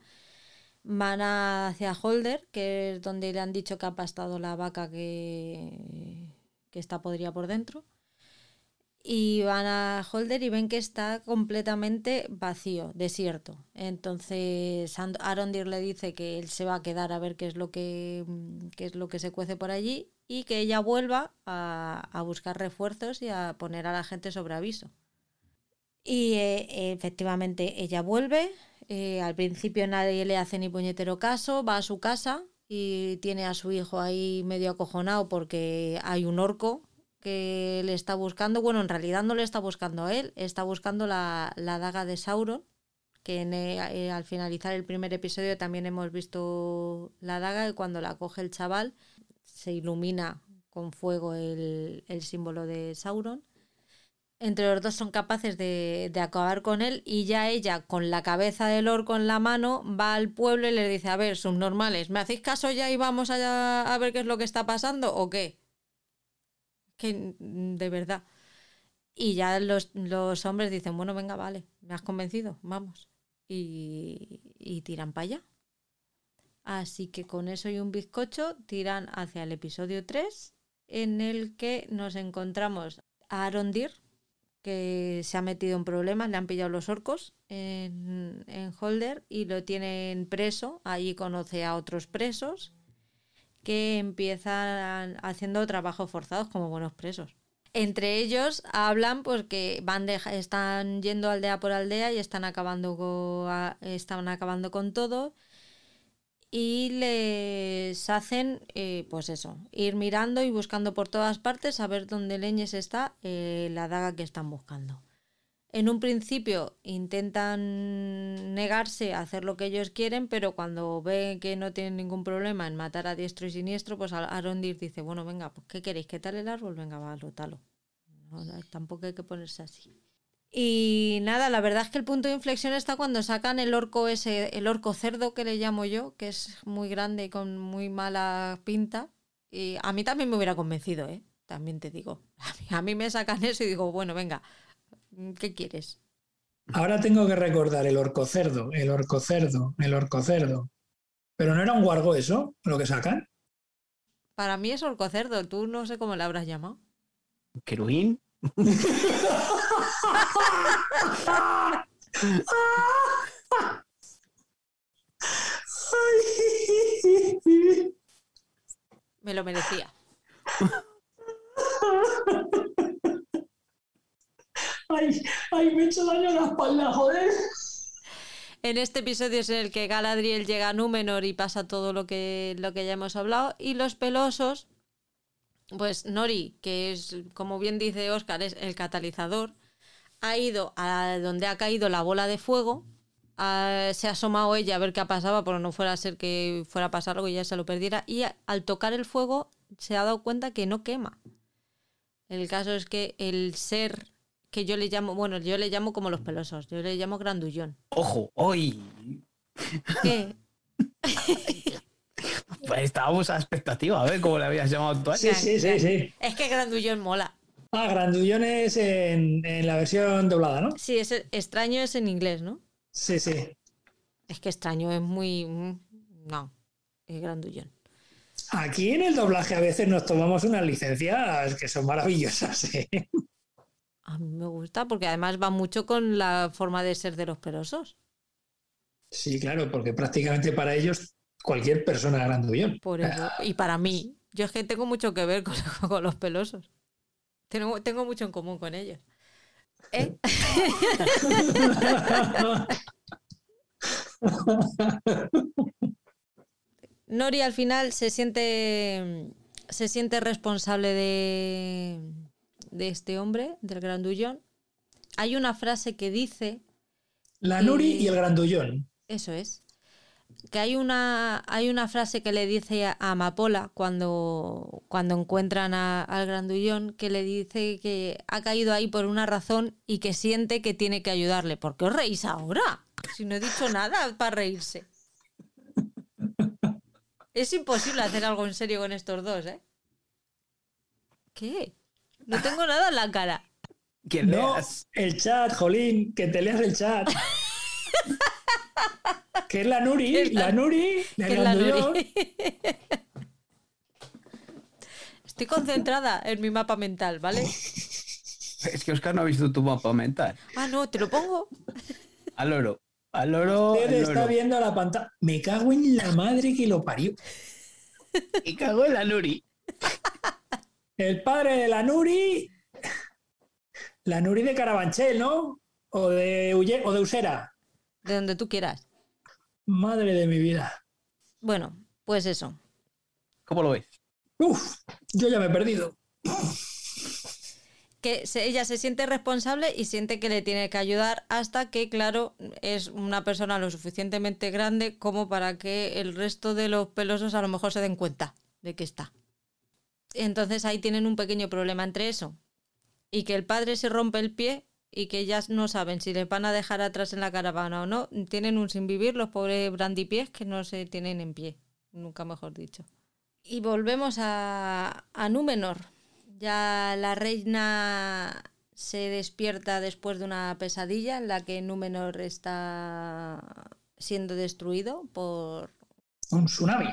van hacia Holder, que es donde le han dicho que ha pastado la vaca que, que está podrida por dentro. y van a Holder y ven que está completamente vacío, desierto. Entonces Arondir le dice que él se va a quedar a ver qué es lo que, qué es lo que se cuece por allí y que ella vuelva a buscar refuerzos y a poner a la gente sobre aviso. Y eh, efectivamente ella vuelve, eh, al principio nadie le hace ni puñetero caso, va a su casa y tiene a su hijo ahí medio acojonado porque hay un orco que le está buscando. Bueno, en realidad no le está buscando a él, está buscando la, daga de Sauron, que eh, al finalizar el primer episodio también hemos visto la daga y cuando la coge el chaval se ilumina con fuego el, el símbolo de Sauron entre los dos son capaces de, acabar con él y ya ella, con la cabeza del orco en la mano, va al pueblo y le dice, a ver, subnormales, ¿me hacéis caso ya y vamos allá a ver qué es lo que está pasando o qué? Que de verdad. Y ya los, hombres dicen, bueno, venga, vale, me has convencido, vamos. Y, y tiran para allá. Así que con eso y un bizcocho tiran hacia el episodio 3, en el que nos encontramos a Arondir, que se ha metido en problemas, le han pillado los orcos en, Holder y lo tienen preso. Allí conoce a otros presos que empiezan haciendo trabajos forzados como buenos presos. Entre ellos hablan porque van están yendo aldea por aldea y están acabando con, están acabando con todo y les hacen, eh, pues eso, ir mirando y buscando por todas partes a ver dónde leñes está eh, la daga que están buscando. En un principio intentan negarse a hacer lo que ellos quieren, pero cuando ven que no tienen ningún problema en matar a diestro y siniestro, pues Arondir dice, bueno, venga, pues ¿qué queréis? ¿Qué tal el árbol? Venga, va, lo talo. tampoco hay que ponerse así. Y nada, la verdad es que el punto de inflexión está cuando sacan el orco ese, el orco cerdo que le llamo yo, que es muy grande y con muy mala pinta. Y a mí también me hubiera convencido, ¿eh? También te digo. A mí, me sacan eso y digo, bueno, venga, ¿qué quieres? Ahora tengo que recordar el orco cerdo, el orco cerdo, el orco cerdo. Pero no era un guargo eso, lo que sacan. Para mí es orco cerdo, tú no sé cómo le habrás llamado. ¿Querubín? Me lo merecía. Ay, ay, me he hecho daño en la espalda, joder. En este episodio es en el que Galadriel llega a Númenor y pasa todo lo que, lo que ya hemos hablado. Y los pelosos, pues Nori, que es, como bien dice Oscar, es el catalizador, ha ido a donde ha caído la bola de fuego, se ha asomado ella a ver qué pasaba, porque no fuera a ser que fuera a pasar algo y ya se lo perdiera, y al tocar el fuego se ha dado cuenta que no quema. El caso es que el ser que yo le llamo, bueno, yo le llamo como los pelosos, yo le llamo grandullón. Ojo, hoy. ¿Qué? pues estábamos a expectativa, a ver cómo le habías llamado tú. Sí, sí, sí, sí. Es que grandullón mola. Ah, Grandullones en, en la versión doblada, ¿no? Sí, es extraño es en inglés, ¿no? Sí, sí. Es que extraño es muy. Mm, no, es grandullón. Aquí en el doblaje a veces nos tomamos unas licencias que son maravillosas. ¿eh? A mí me gusta porque además va mucho con la forma de ser de los pelosos. Sí, claro, porque prácticamente para ellos cualquier persona es grandullón. Por eso. Y para mí, yo es que tengo mucho que ver con, con los pelosos. Tengo, tengo mucho en común con ellos. ¿Eh? Nori al final se siente, se siente responsable de, de este hombre, del grandullón. Hay una frase que dice... La Nuri y el grandullón. Eso es que hay una, hay una frase que le dice a Amapola cuando, cuando encuentran al grandullón, que le dice que ha caído ahí por una razón y que siente que tiene que ayudarle. ¿Por qué os reís ahora? Si no he dicho nada para reírse. Es imposible hacer algo en serio con estos dos, ¿eh? ¿Qué? No tengo nada en la cara. Que no, el chat, Jolín, que te leas el chat. ¿Qué es la Nuri? la, Nuri, la Nuri? Estoy concentrada en mi mapa mental, ¿vale? Es que Oscar no ha visto tu mapa mental. Ah, no, te lo pongo. Al oro. Al oro. Usted al está oro. viendo la pantalla. Me cago en la madre que lo parió. Y cago en la Nuri. El padre de la Nuri. La Nuri de Carabanchel, ¿no? O de, Ulle- o de Usera. De donde tú quieras. Madre de mi vida. Bueno, pues eso. ¿Cómo lo ves? Uf, yo ya me he perdido. que se- ella se siente responsable y siente que le tiene que ayudar hasta que, claro, es una persona lo suficientemente grande como para que el resto de los pelosos a lo mejor se den cuenta de que está. Entonces ahí tienen un pequeño problema entre eso y que el padre se rompe el pie y que ellas no saben si les van a dejar atrás en la caravana o no. Tienen un sin vivir los pobres brandipiés que no se tienen en pie, nunca mejor dicho. Y volvemos a, a Númenor. Ya la reina se despierta después de una pesadilla en la que Númenor está siendo destruido por... Un tsunami.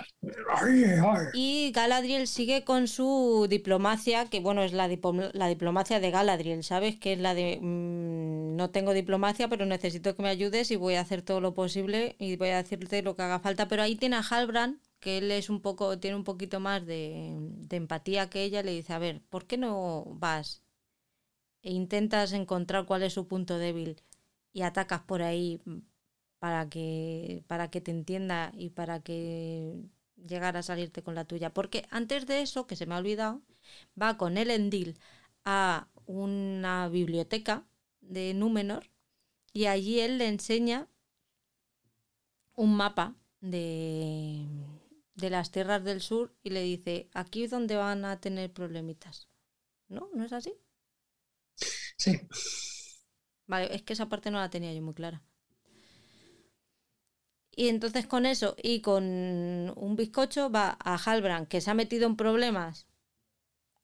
Y Galadriel sigue con su diplomacia, que bueno, es la, la diplomacia de Galadriel, ¿sabes? Que es la de... mm, no tengo diplomacia, pero necesito que me ayudes y voy a hacer todo lo posible y voy a decirte lo que haga falta. Pero ahí tiene a Halbrand, que él es un poco, tiene un poquito más de, de empatía que ella, le dice, a ver, ¿por qué no vas e intentas encontrar cuál es su punto débil y atacas por ahí para que, para que te entienda y para que llegara a salirte con la tuya? Porque antes de eso, que se me ha olvidado, va con Elendil a una biblioteca de Númenor y allí él le enseña un mapa de, de las tierras del sur y le dice, aquí es donde van a tener problemitas. ¿No? ¿No es así? Sí. Vale, es que esa parte no la tenía yo muy clara. Y entonces con eso y con un bizcocho va a Halbrand, que se ha metido en problemas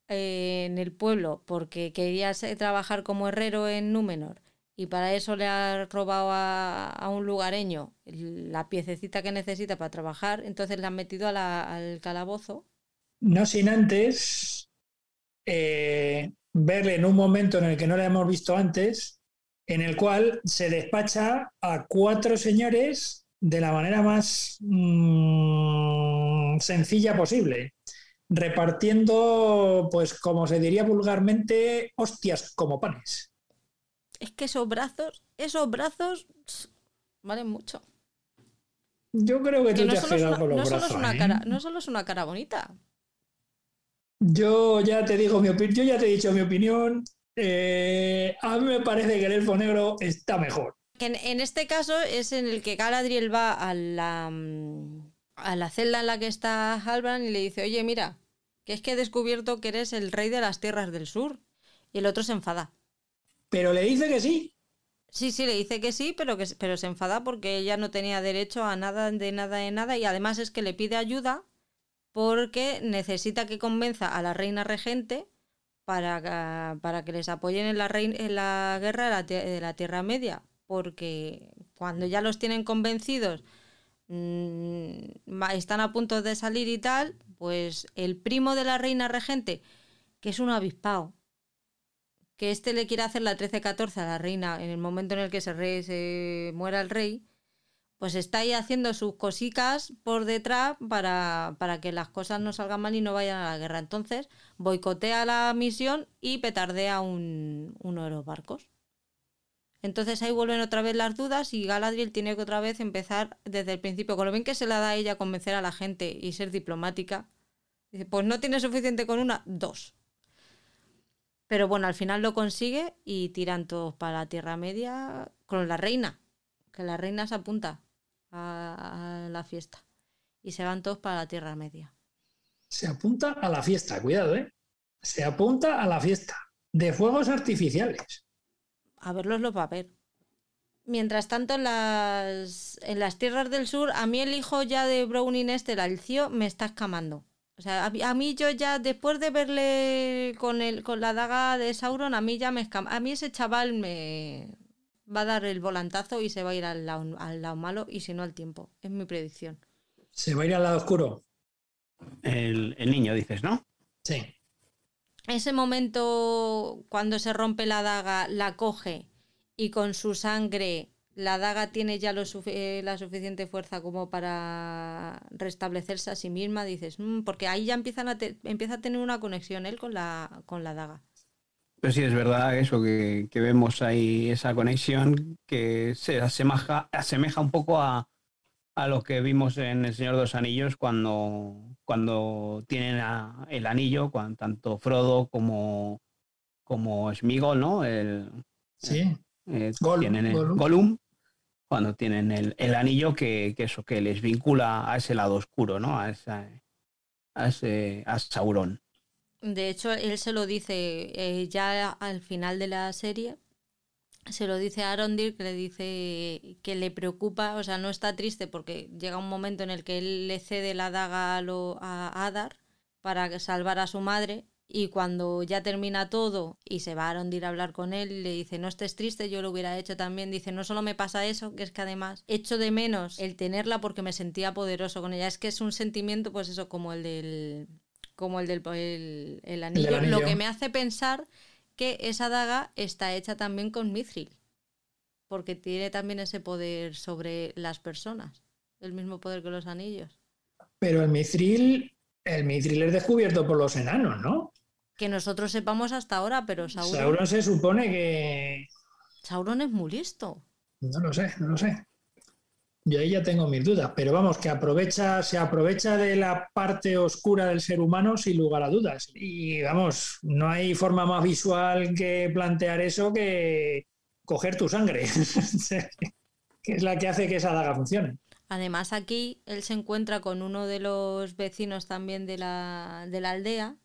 eh, en el pueblo porque quería trabajar como herrero en Númenor y para eso le ha robado a, un lugareño la piececita que necesita para trabajar, entonces le han metido al calabozo. No sin antes eh, verle en un momento en el que no le hemos visto antes, en el cual se despacha a cuatro señores de la manera más mm, sencilla posible, repartiendo, pues como se diría vulgarmente, hostias como panes. Es que esos brazos, esos brazos valen mucho. Yo creo que Que tú no te has quedado con los no solo es brazos. una ¿eh? cara, no solo es una cara bonita. Yo ya te digo mi opinión, yo ya te he dicho mi opinión. Eh, a mí me parece que el elfo negro está mejor. En, en este caso es en el que Galadriel va a la, mm, a la celda en la que está Halbrand y le dice, oye, mira, que es que he descubierto que eres el rey de las tierras del sur. Y el otro se enfada. Pero le dice que sí. Sí, sí, le dice que sí, pero, que, pero se enfada porque ella no tenía derecho a nada, de nada, de nada. Y además es que le pide ayuda porque necesita que convenza a la reina regente para, para que les apoyen en la, rein- en la guerra de la, tie- de la Tierra Media. Porque cuando ya los tienen convencidos, mm, están a punto de salir y tal, pues el primo de la reina regente, que es un avispado, que este le quiere hacer la 13-14 a la reina en el momento en el que se, re- se muera el rey, pues está ahí haciendo sus cositas por detrás para, para que las cosas no salgan mal y no vayan a la guerra. Entonces boicotea la misión y petardea un, uno de los barcos. Entonces ahí vuelven otra vez las dudas y Galadriel tiene que otra vez empezar desde el principio, con lo bien que se le da a ella convencer a la gente y ser diplomática. Dice, pues no tiene suficiente con una, dos. Pero bueno, al final lo consigue y tiran todos para la Tierra Media con la reina, que la reina se apunta a, a la fiesta y se van todos para la Tierra Media. Se apunta a la fiesta, cuidado, ¿eh? Se apunta a la fiesta de fuegos artificiales. A verlos los va a ver. Mientras tanto, en las, en las tierras del sur, a mí el hijo ya de Browning este, el Alcio, me está escamando. O sea, a, mí- a mí yo ya, después de verle con, el, con la daga de Sauron, a mí ya me escama. A mí ese chaval me va a dar el volantazo y se va a ir al lado, al lado malo y si no al tiempo. Es mi predicción. Se va a ir al lado oscuro. El, el niño, dices, ¿no? Sí. Ese momento cuando se rompe la daga, la coge y con su sangre la daga tiene ya eh, la suficiente fuerza como para restablecerse a sí misma, dices, mm", porque ahí ya empiezan a empieza a tener una conexión él con la, con la daga. Pero sí es verdad eso, que, vemos ahí esa conexión que se asemeja, asemeja un poco a, a lo que vimos en El Señor de los Anillos cuando, cuando tienen el anillo, cuando, tanto Frodo como, como Smigol, ¿no? El, sí. Eh, tienen el Gollum. cuando tienen el, anillo que, eso, que les vincula a ese lado oscuro, ¿no? A, esa, a ese a Sauron. De hecho, él se lo dice eh, ya al final de la serie, se lo dice a Arondir que le dice que le preocupa, o sea, no está triste porque llega un momento en el que él le cede la daga a, lo, a Adar para salvar a su madre y cuando ya termina todo y se va a Arondir a hablar con él, le dice, no estés triste, yo lo hubiera hecho también. Dice, no solo me pasa eso, que es que además echo de menos el tenerla porque me sentía poderoso con ella. Es que es un sentimiento, pues eso, como el del, como el del el, anillo. Lo que me hace pensar que esa daga está hecha también con mithril, porque tiene también ese poder sobre las personas, el mismo poder que los anillos. Pero el mithril, el mithril es descubierto por los enanos, ¿no? Que nosotros sepamos hasta ahora, pero Sauron... Sauron se supone que... Sauron es muy listo. No lo sé, no lo sé. Yo ahí ya tengo mis dudas, pero vamos, que aprovecha, se aprovecha de la parte oscura del ser humano sin lugar a dudas. Y vamos, no hay forma más visual que plantear eso que coger tu sangre, que es la que hace que esa daga funcione. Además, aquí él se encuentra con uno de los vecinos también de la, de la aldea,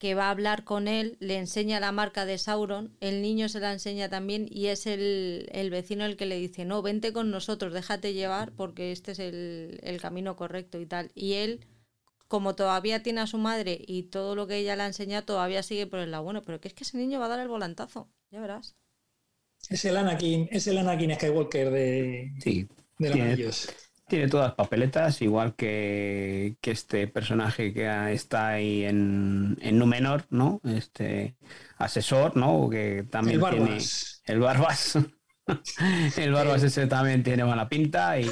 que va a hablar con él, le enseña la marca de Sauron, el niño se la enseña también y es el, vecino el que le dice, no, vente con nosotros, déjate llevar porque este es el, camino correcto y tal. Y él, como todavía tiene a su madre y todo lo que ella le ha enseñado, todavía sigue por el lado bueno, pero que es que ese niño va a dar el volantazo, ya verás. Es el Anakin, es el Anakin Skywalker de, sí, de los tiene todas papeletas, igual que, este personaje que está ahí en, en Númenor, ¿no? Este asesor, ¿no? Que también el tiene. El Barbas. el Barbas ese también tiene buena pinta y,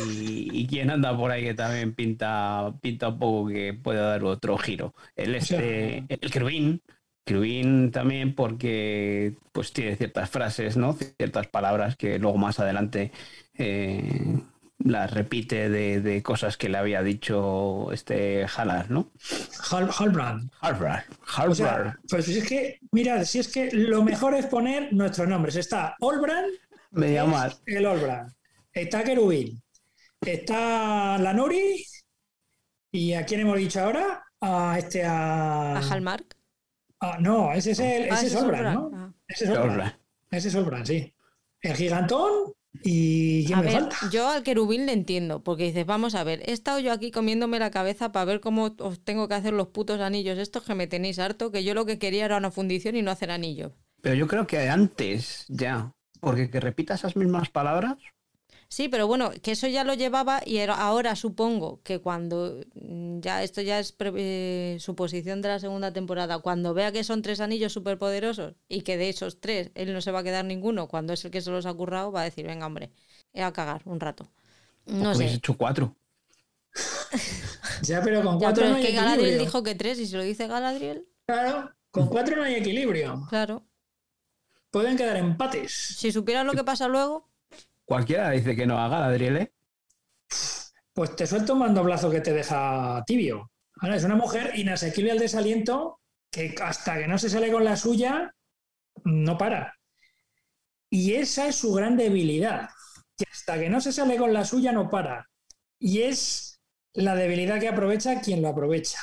y, quien anda por ahí que también pinta, pinta un poco que puede dar otro giro. El este, el Crubin, Crubin también porque pues tiene ciertas frases, ¿no? Ciertas palabras que luego más adelante eh, las repite de, cosas que le había dicho este Halar, ¿no? Halbrand. Halbrand. pues si es que, mirad, si es que lo mejor es poner nuestros nombres. Está Olbrand. Me llama. El Olbrand. Está Kerubin. Está Lanuri. ¿Y a quién hemos dicho ahora? A este a. ¿A Halmark? Ah, no, ese es el. ese, es Olbrand, ¿no? Ah. Ese es Olbrand. Ese es Olbrand, sí. El gigantón ¿Y a ver, Yo al querubín le entiendo, porque dices, vamos a ver, he estado yo aquí comiéndome la cabeza para ver cómo os tengo que hacer los putos anillos estos que me tenéis harto, que yo lo que quería era una fundición y no hacer anillos. Pero yo creo que antes ya, porque que repita esas mismas palabras, Sí, pero bueno, que eso ya lo llevaba y ahora supongo que cuando mm, ya esto ya es eh, suposición de la segunda temporada, cuando vea que son tres anillos superpoderosos y que de esos tres él no se va a quedar ninguno, cuando es el que se los ha currado, va a decir, venga hombre, he a cagar un rato. No sé. hecho cuatro. ya, pero con cuatro. pero es que Galadriel dijo que tres y se lo dice Galadriel. Claro, con cuatro no hay equilibrio. Claro. Pueden quedar empates. Si supieran lo que pasa luego. Cualquiera dice que no haga, Adriel, ¿eh? Pues te suelto un mandoblazo que te deja tibio. Ahora, es una mujer inasequible al desaliento que hasta que no se sale con la suya, no para. Y esa es su gran debilidad, que hasta que no se sale con la suya, no para. Y es la debilidad que aprovecha quien lo aprovecha.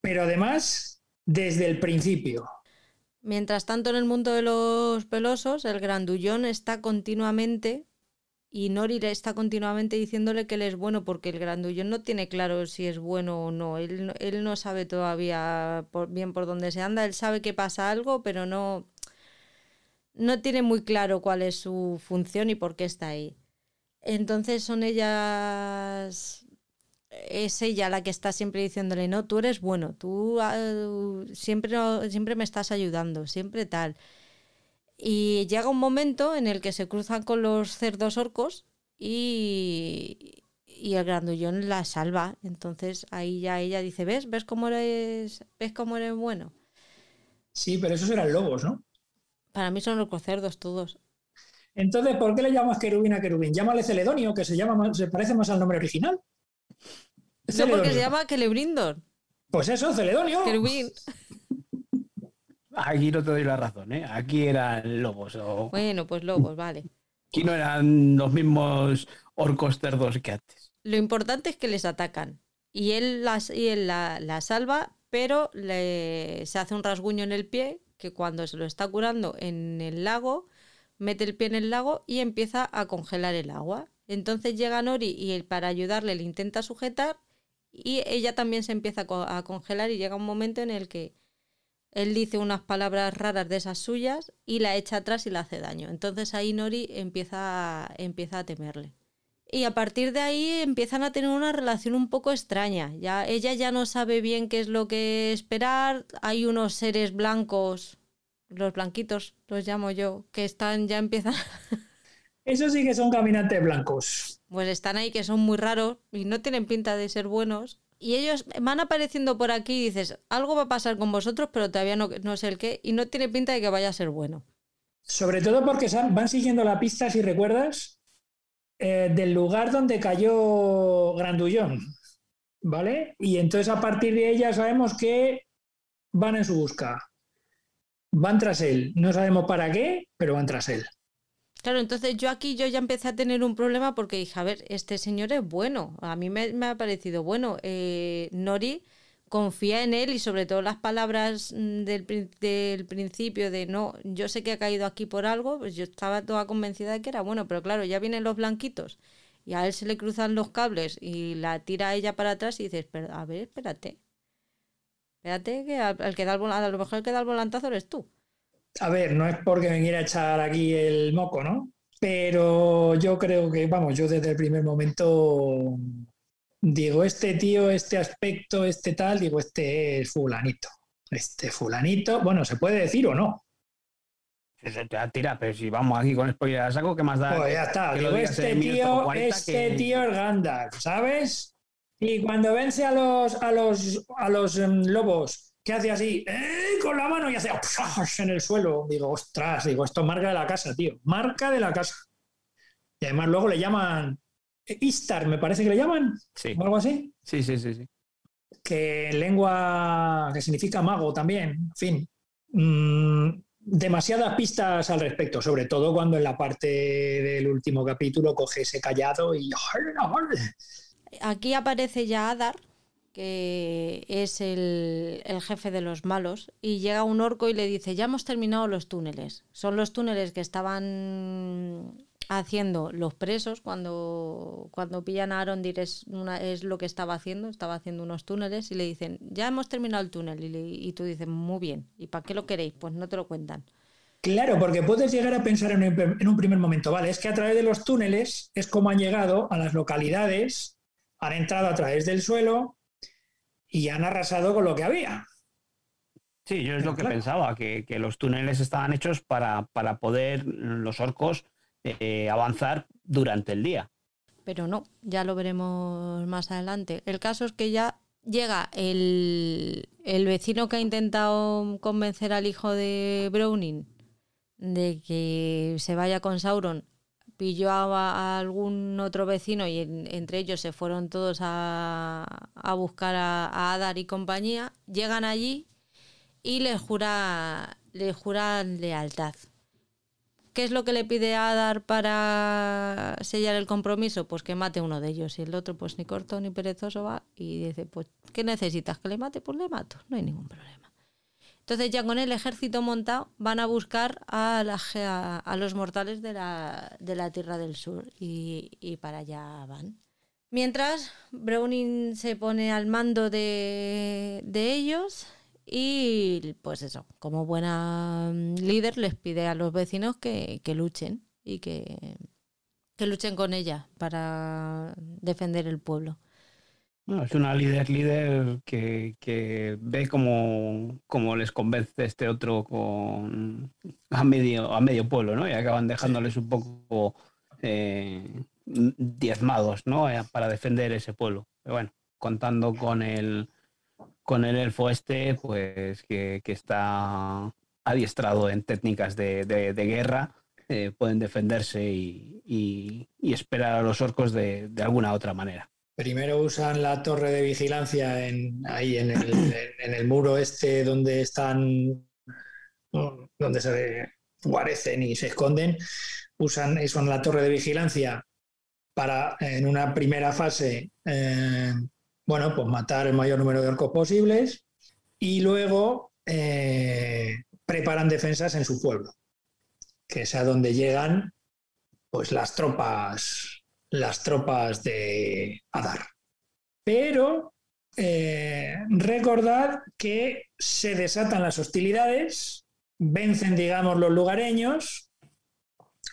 Pero además, desde el principio. Mientras tanto, en el mundo de los pelosos, el grandullón está continuamente y Nori le está continuamente diciéndole que él es bueno porque el grandullón no tiene claro si es bueno o no. Él, él no sabe todavía bien por dónde se anda. Él sabe que pasa algo, pero no, no tiene muy claro cuál es su función y por qué está ahí. Entonces son ellas es ella la que está siempre diciéndole, no, tú eres bueno, tú ah, siempre, siempre me estás ayudando, siempre tal. Y llega un momento en el que se cruzan con los cerdos orcos y, y el grandullón la salva. Entonces ahí ya ella dice, ¿ves? ¿Ves cómo eres, ¿ves cómo eres bueno? Sí, pero esos eran lobos, ¿no? Para mí son los cerdos todos. Entonces, ¿por qué le llamas querubín a querubín? Llámale Celedonio, que se, llama, se parece más al nombre original. No, porque se llama Celebrindor. Pues eso, Celedonio. Querubín. Aquí no te doy la razón, ¿eh? Aquí eran lobos. Bueno, pues lobos, vale. Aquí no eran los mismos orcos cerdos que antes. Lo importante es que les atacan. Y él, las, y él la, salva, pero le, se hace un rasguño en el pie que cuando se lo está curando en el lago, mete el pie en el lago y empieza a congelar el agua. Entonces llega Nori y él para ayudarle le intenta sujetar y ella también se empieza a congelar y llega un momento en el que él dice unas palabras raras de esas suyas y la echa atrás y la hace daño. Entonces ahí Nori empieza, empieza a temerle. Y a partir de ahí empiezan a tener una relación un poco extraña. Ya, ella ya no sabe bien qué es lo que esperar. Hay unos seres blancos, los blanquitos, los llamo yo, que están, ya empiezan. Esos sí que son caminantes blancos. Pues están ahí que son muy raros y no tienen pinta de ser buenos y ellos van apareciendo por aquí y dices, algo va a pasar con vosotros, pero todavía no, sé el qué, y no tiene pinta de que vaya a ser bueno. Sobre todo porque van siguiendo la pista, si recuerdas, eh, del lugar donde cayó Grandullón, ¿vale? Y entonces a partir de ella sabemos que van en su busca. Van tras él. No sabemos para qué, pero van tras él. Claro, entonces yo aquí yo ya empecé a tener un problema porque dije, a ver, este señor es bueno, a mí me, ha parecido bueno. Eh, Nori confía en él y sobre todo las palabras mm, del, principio de no, yo sé que ha caído aquí por algo, pues yo estaba toda convencida de que era bueno, pero claro, ya vienen los blanquitos y a él se le cruzan los cables y la tira a ella para atrás y dices, a ver, espérate. Espérate que al, que da el, a lo mejor el que da el volantazo eres tú. A ver, no es porque me quiera echar aquí el moco, ¿no? Pero yo creo que, vamos, yo desde el primer momento digo, este tío, este aspecto, este tal, digo, este es fulanito. Este fulanito, bueno, ¿se puede decir o no? Se te tira, pero si vamos aquí con spoiler a saco, ¿qué más da? Pues ya está, digo, este tío, este tío es Gandalf, ¿sabes? Y cuando vence a los, a los, a los em, lobos que hace así, ¡eh! con la mano y hace en el suelo. Digo, ostras, digo, esto marca de la casa, tío, marca de la casa. Y además luego le llaman Istar, me parece que le llaman, sí. o algo así. Sí, sí, sí, sí. Que en lengua que significa mago también, en fin. Mm, demasiadas pistas al respecto, sobre todo cuando en la parte del último capítulo coge ese callado y... Aquí aparece ya Adar, que es el, jefe de los malos, y llega un orco y le dice, ya hemos terminado los túneles. Son los túneles que estaban haciendo los presos cuando, cuando pillan a Arondir es, es lo que estaba haciendo, estaba haciendo unos túneles y le dicen, ya hemos terminado el túnel y, tú dices, muy bien, ¿y para qué lo queréis? Pues no te lo cuentan. Claro, porque puedes llegar a pensar en un, en un primer momento, vale, es que a través de los túneles es como han llegado a las localidades, han entrado a través del suelo, y han arrasado con lo que había. Sí, yo es lo que pensaba, que, los túneles estaban hechos para, para poder los orcos eh, avanzar durante el día. Pero no, ya lo veremos más adelante. El caso es que ya llega el, el vecino que ha intentado convencer al hijo de Browning de que se vaya con Sauron pilló a, algún otro vecino y entre ellos se fueron todos a, buscar a, Adar y compañía, llegan allí y le jura, le juran lealtad. ¿Qué es lo que le pide a Adar para sellar el compromiso? Pues que mate uno de ellos. Y el otro, pues ni corto ni perezoso va y dice, pues, ¿qué necesitas? ¿Que le mate? Pues le mato. No hay ningún problema. Entonces ya con el ejército montado van a buscar a, a, los mortales de la, Tierra del Sur y, para allá van. Mientras Browning se pone al mando de, ellos y pues eso, como buena mm, líder les pide a los vecinos que, luchen y que luchen con ella para defender el pueblo. Es una líder líder que, ve cómo, les convence este otro con a medio, a medio pueblo, ¿no? Y acaban dejándoles un poco eh, diezmados, ¿no? Eh, para defender ese pueblo. Pero bueno, contando con el con el elfo este, pues que, está adiestrado en técnicas de, guerra, eh, pueden defenderse y, esperar a los orcos de alguna otra manera. Primero usan la torre de vigilancia en, ahí en el, en muro este donde están, donde se guarecen y se esconden. Usan, usan la torre de vigilancia para, en una primera fase, eh, bueno, pues matar el mayor número de orcos posibles y luego eh, preparan defensas en su pueblo, que es a donde llegan pues las tropas las tropas de Adar. Pero eh, recordad que se desatan las hostilidades, vencen, digamos, los lugareños,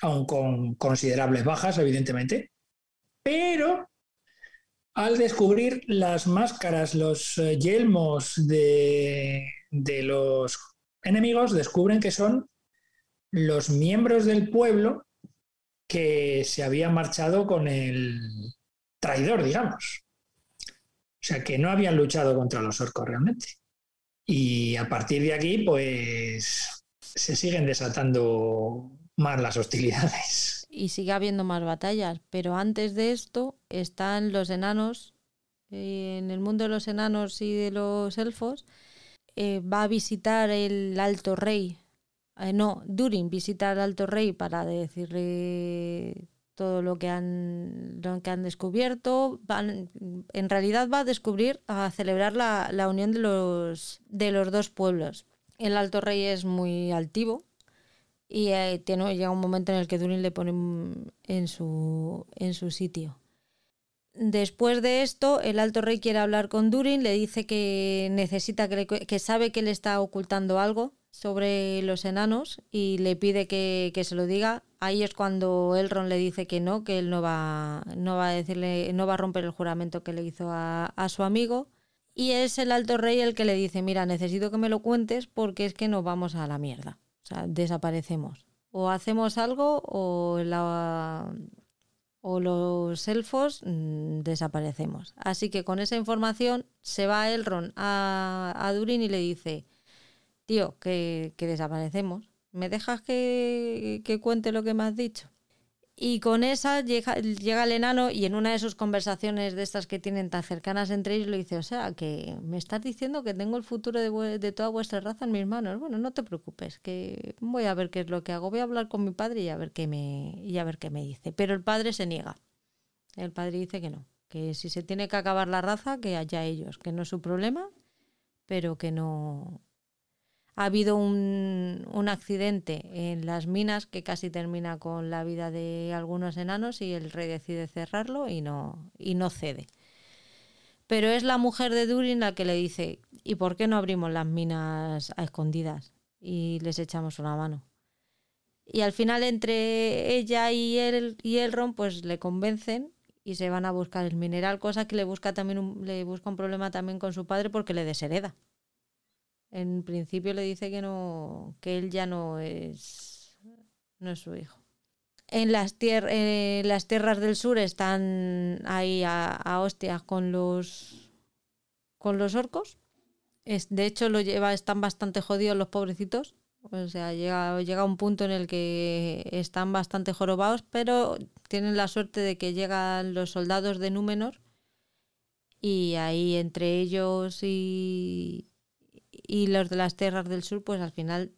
aun con considerables bajas, evidentemente, pero al descubrir las máscaras, los eh, yelmos de, de los enemigos, descubren que son los miembros del pueblo que se había marchado con el traidor, digamos. O sea, que no habían luchado contra los orcos realmente. Y a partir de aquí, pues se siguen desatando más las hostilidades. Y sigue habiendo más batallas, pero antes de esto están los enanos. En el mundo de los enanos y de los elfos eh, va a visitar el alto rey eh, no, Durin visita al Alto Rey para decirle todo lo que han, lo que han descubierto. en realidad va a descubrir, a celebrar la, unión de los, de los dos pueblos. El Alto Rey es muy altivo y eh, tiene, llega un momento en el que Durin le pone en su, en su sitio. Después de esto, el Alto Rey quiere hablar con Durin, le dice que necesita, que, que sabe que le está ocultando algo sobre los enanos y le pide que, se lo diga. Ahí es cuando Elrond le dice que no, que él no va, no va a decirle, no va a romper el juramento que le hizo a, su amigo. Y es el alto rey el que le dice, mira, necesito que me lo cuentes porque es que nos vamos a la mierda. O sea, desaparecemos. O hacemos algo o, la, o los elfos mm, desaparecemos. Así que con esa información se va Elrond a, a Durin y le dice, tío, que, desaparecemos. ¿Me dejas que, cuente lo que me has dicho? Y con esa llega, el enano y en una de sus conversaciones de estas que tienen tan cercanas entre ellos le dice, o sea, que me estás diciendo que tengo el futuro de, toda vuestra raza en mis manos. Bueno, no te preocupes, que voy a ver qué es lo que hago. Voy a hablar con mi padre y a ver qué me, y a ver qué me dice. Pero el padre se niega. El padre dice que no, que si se tiene que acabar la raza, que haya ellos, que no es su problema, pero que no, ha habido un, accidente en las minas que casi termina con la vida de algunos enanos y el rey decide cerrarlo y no, y no cede. Pero es la mujer de Durin la que le dice, ¿y por qué no abrimos las minas a escondidas y les echamos una mano? Y al final entre ella y él y Elrond pues le convencen y se van a buscar el mineral, cosa que le busca también le busca un problema también con su padre porque le deshereda. En principio le dice que no, que él ya no es, no es su hijo. En las, eh, las tierras del sur están ahí a, hostias con los con los orcos. Es, de hecho, lo lleva, están bastante jodidos los pobrecitos. O sea, llega, llega un punto en el que están bastante jorobados, pero tienen la suerte de que llegan los soldados de Númenor y ahí entre ellos y, y los de las tierras del sur pues al final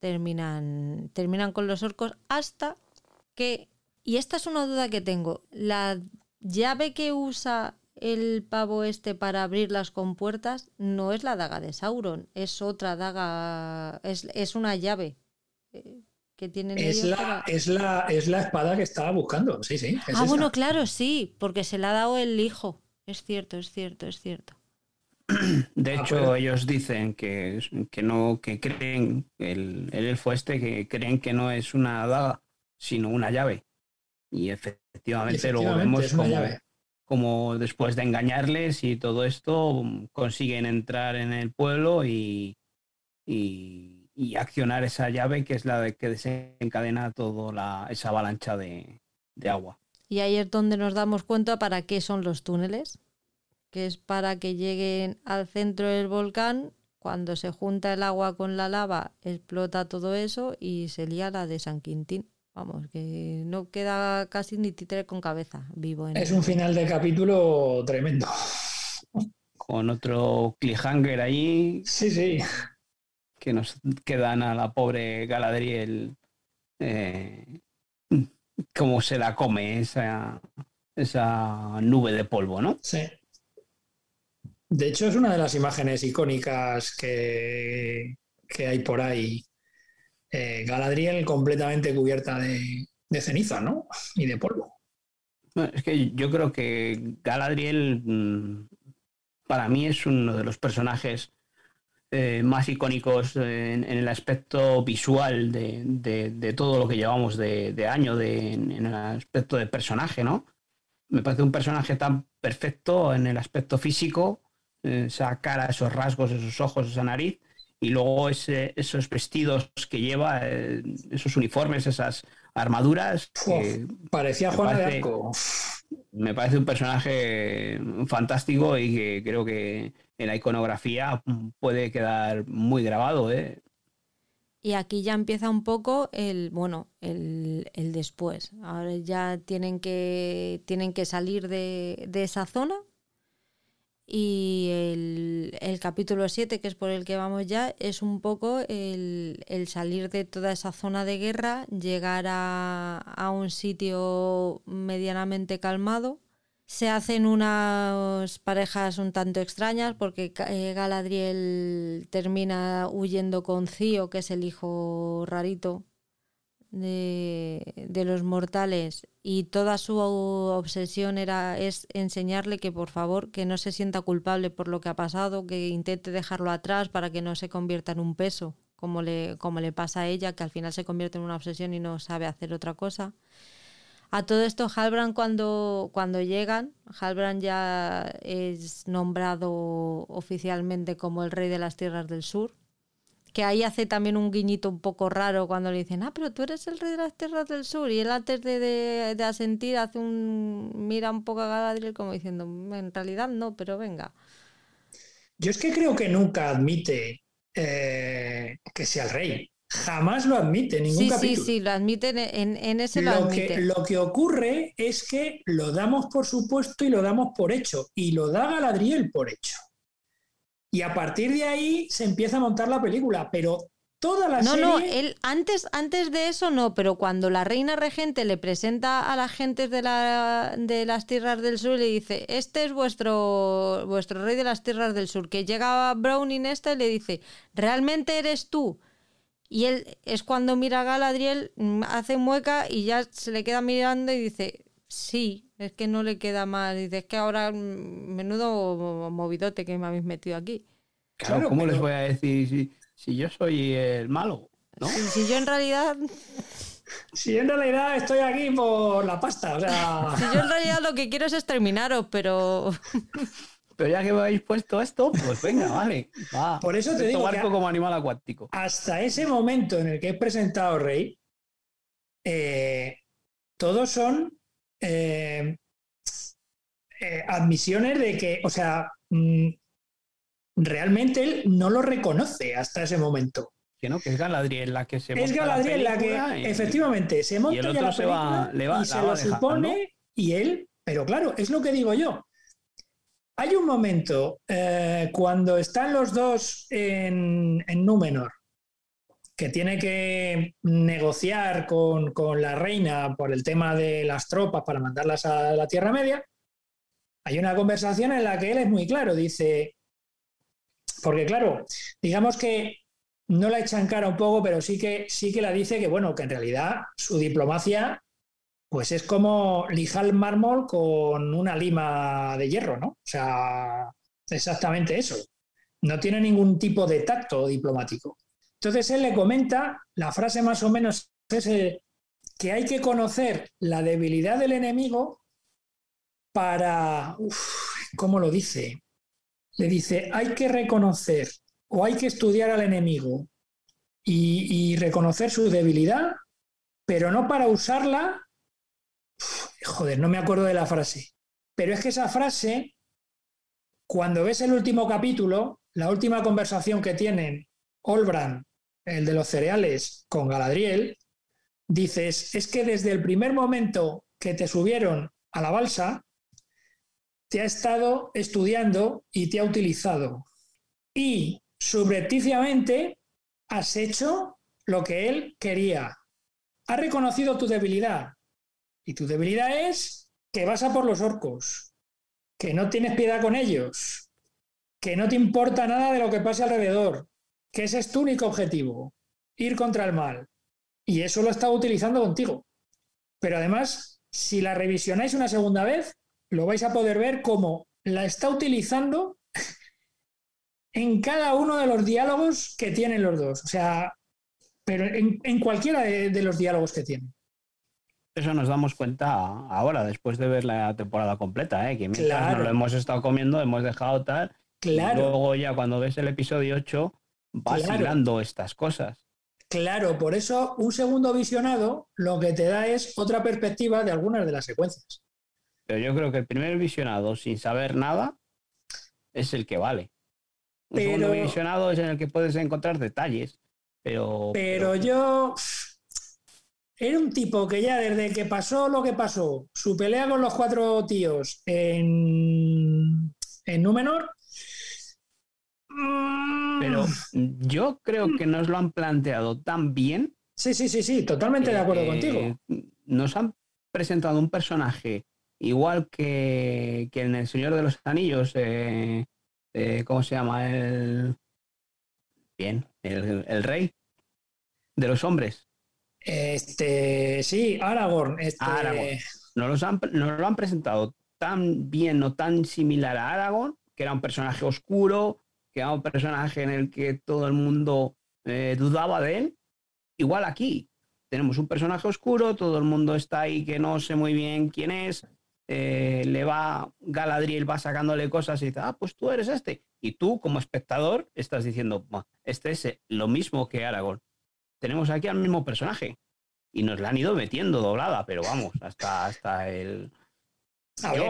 terminan, terminan con los orcos hasta que, y esta es una duda que tengo, la llave que usa el pavo este para abrir las compuertas no es la daga de Sauron, es otra daga, es, una llave. Eh, que tienen es la, es, la, es la espada que estaba buscando, sí, sí. ah, bueno, claro, sí, porque se la ha dado el hijo. Es cierto, es cierto, es cierto. De ah, hecho, ellos dicen que, que no, que creen, el, el, elfo este, que creen que no es una daga, sino una llave. Y efectivamente, luego vemos como, como después de engañarles y todo esto consiguen entrar en el pueblo y, y, accionar esa llave que es la de que desencadena toda esa avalancha de, de agua. Y ahí es donde nos damos cuenta para qué son los túneles, que es para que lleguen al centro del volcán cuando se junta el agua con la lava, explota todo eso y se lía la de San Quintín. Vamos, que no queda casi ni títere con cabeza vivo. es un final de capítulo tremendo. Con otro cliffhanger ahí. Sí, sí. Que nos quedan a la pobre Galadriel. Eh, como se la come esa, esa nube de polvo, ¿no? Sí. De hecho, es una de las imágenes icónicas que, hay por ahí. Eh, Galadriel completamente cubierta de, ceniza, ¿no? Y de polvo. es que yo creo que Galadriel mm, para mí es uno de los personajes eh, más icónicos en, el aspecto visual de, todo lo que llevamos de, año, en el aspecto de personaje, ¿no? Me parece un personaje tan perfecto en el aspecto físico esa cara, esos rasgos, esos ojos, esa nariz, y luego ese, esos vestidos que lleva, eh, esos uniformes, esas armaduras. parecía Juan de Arco. Me parece un personaje fantástico y que creo que en la iconografía puede quedar muy grabado. ¿eh? Y aquí ya empieza un poco el, bueno, el, después. Ahora ya tienen que, tienen que salir de, de esa zona y el, capítulo 7, que es por el que vamos ya, es un poco el, salir de toda esa zona de guerra, llegar a, un sitio medianamente calmado. Se hacen unas parejas un tanto extrañas porque eh, Galadriel termina huyendo con Cío, que es el hijo rarito de, los mortales y toda su obsesión era es enseñarle que por favor que no se sienta culpable por lo que ha pasado, que intente dejarlo atrás para que no se convierta en un peso, como le, como le pasa a ella, que al final se convierte en una obsesión y no sabe hacer otra cosa. A todo esto, Halbrand cuando, cuando llegan, Halbrand ya es nombrado oficialmente como el rey de las tierras del sur que ahí hace también un guiñito un poco raro cuando le dicen, ah, pero tú eres el rey de las tierras del sur. Y él antes de, de, asentir hace un. mira un poco a Galadriel como diciendo, en realidad no, pero venga. Yo es que creo que nunca admite eh, que sea el rey. Jamás lo admite en ningún capítulo. Sí, sí, lo admite en, en ese lo, admite. Que, lo que ocurre es que lo damos por supuesto y lo damos por hecho. Y lo da Galadriel por hecho. Y a partir de ahí se empieza a montar la película, pero toda la no, serie... No, él antes, antes de eso no, pero cuando la reina regente le presenta a la gente de, la, de las tierras del sur y le dice, este es vuestro, vuestro rey de las tierras del sur, que llega Browning esta y le dice, ¿realmente eres tú? Y él es cuando mira a Galadriel, mm, hace mueca y ya se le queda mirando y dice, sí, es que no le queda más. Dice, es que ahora mm, menudo movidote que me habéis metido aquí. Claro, ¿cómo les voy a decir si, yo soy el malo? ¿no? Si, yo en realidad. Si en realidad estoy aquí por la pasta, o sea. Si yo en realidad lo que quiero es exterminaros, pero. Pero ya que me habéis puesto esto, pues venga, vale. por eso te digo. como animal acuático. Hasta ese momento en el que he presentado Rey, eh, todos son eh, eh, admisiones de que, o sea, mm, realmente él no lo reconoce hasta ese momento. Que no, que es Galadriel la que se Es Galadriel la, que, efectivamente, se monta y la se va, le va, y se lo supone y él, pero claro, es lo que digo yo. Hay un momento eh, cuando están los dos en, en Númenor que tiene que negociar con, la reina por el tema de las tropas para mandarlas a la Tierra Media, hay una conversación en la que él es muy claro, dice, porque claro, digamos que no la echan cara un poco, pero sí que, sí que la dice que, bueno, que en realidad su diplomacia pues es como lijar el mármol con una lima de hierro, ¿no? O sea, exactamente eso. No tiene ningún tipo de tacto diplomático. Entonces él le comenta, la frase más o menos es eh, que hay que conocer la debilidad del enemigo para, ¿cómo lo dice? Le dice, hay que reconocer o hay que estudiar al enemigo y, reconocer su debilidad, pero no para usarla. joder, no me acuerdo de la frase. Pero es que esa frase, cuando ves el último capítulo, la última conversación que tienen Olbran, el de los cereales, con Galadriel, dices, es que desde el primer momento que te subieron a la balsa, te ha estado estudiando y te ha utilizado. Y subrepticiamente has hecho lo que él quería. Ha reconocido tu debilidad. Y tu debilidad es que vas a por los orcos, que no tienes piedad con ellos, que no te importa nada de lo que pase alrededor, que ese es tu único objetivo, ir contra el mal. Y eso lo está utilizando contigo. Pero además, si la revisionáis una segunda vez, lo vais a poder ver como la está utilizando en cada uno de los diálogos que tienen los dos. O sea, pero en, cualquiera de, los diálogos que tienen. Eso nos damos cuenta ahora, después de ver la temporada completa, ¿eh? que mientras lo hemos estado comiendo, hemos dejado tal. Claro. Y luego ya cuando ves el episodio 8, vas claro. estas cosas. Claro, por eso un segundo visionado lo que te da es otra perspectiva de algunas de las secuencias. Pero yo creo que el primer visionado sin saber nada es el que vale. Un segundo visionado es en el que puedes encontrar detalles. Pero, pero, yo era un tipo que ya desde que pasó lo que pasó, su pelea con los cuatro tíos en, en Númenor. Pero mm, yo creo que nos lo han planteado tan bien. Sí, sí, sí, sí, totalmente de acuerdo contigo. Nos han presentado un personaje igual que, en El Señor de los Anillos, eh, eh, ¿cómo se llama? El, bien, el, rey de los hombres. Este, sí, Aragorn. Este... Nos, han, lo han presentado tan bien o tan similar a Aragorn, que era un personaje oscuro, que era un personaje en el que todo el mundo eh, dudaba de él. Igual aquí, tenemos un personaje oscuro, todo el mundo está ahí que no sé muy bien quién es, eh, le va, Galadriel va sacándole cosas y dice, ah, pues tú eres este. Y tú, como espectador, estás diciendo, este es lo mismo que Aragorn. Tenemos aquí al mismo personaje. Y nos la han ido metiendo doblada, pero vamos, hasta, hasta el.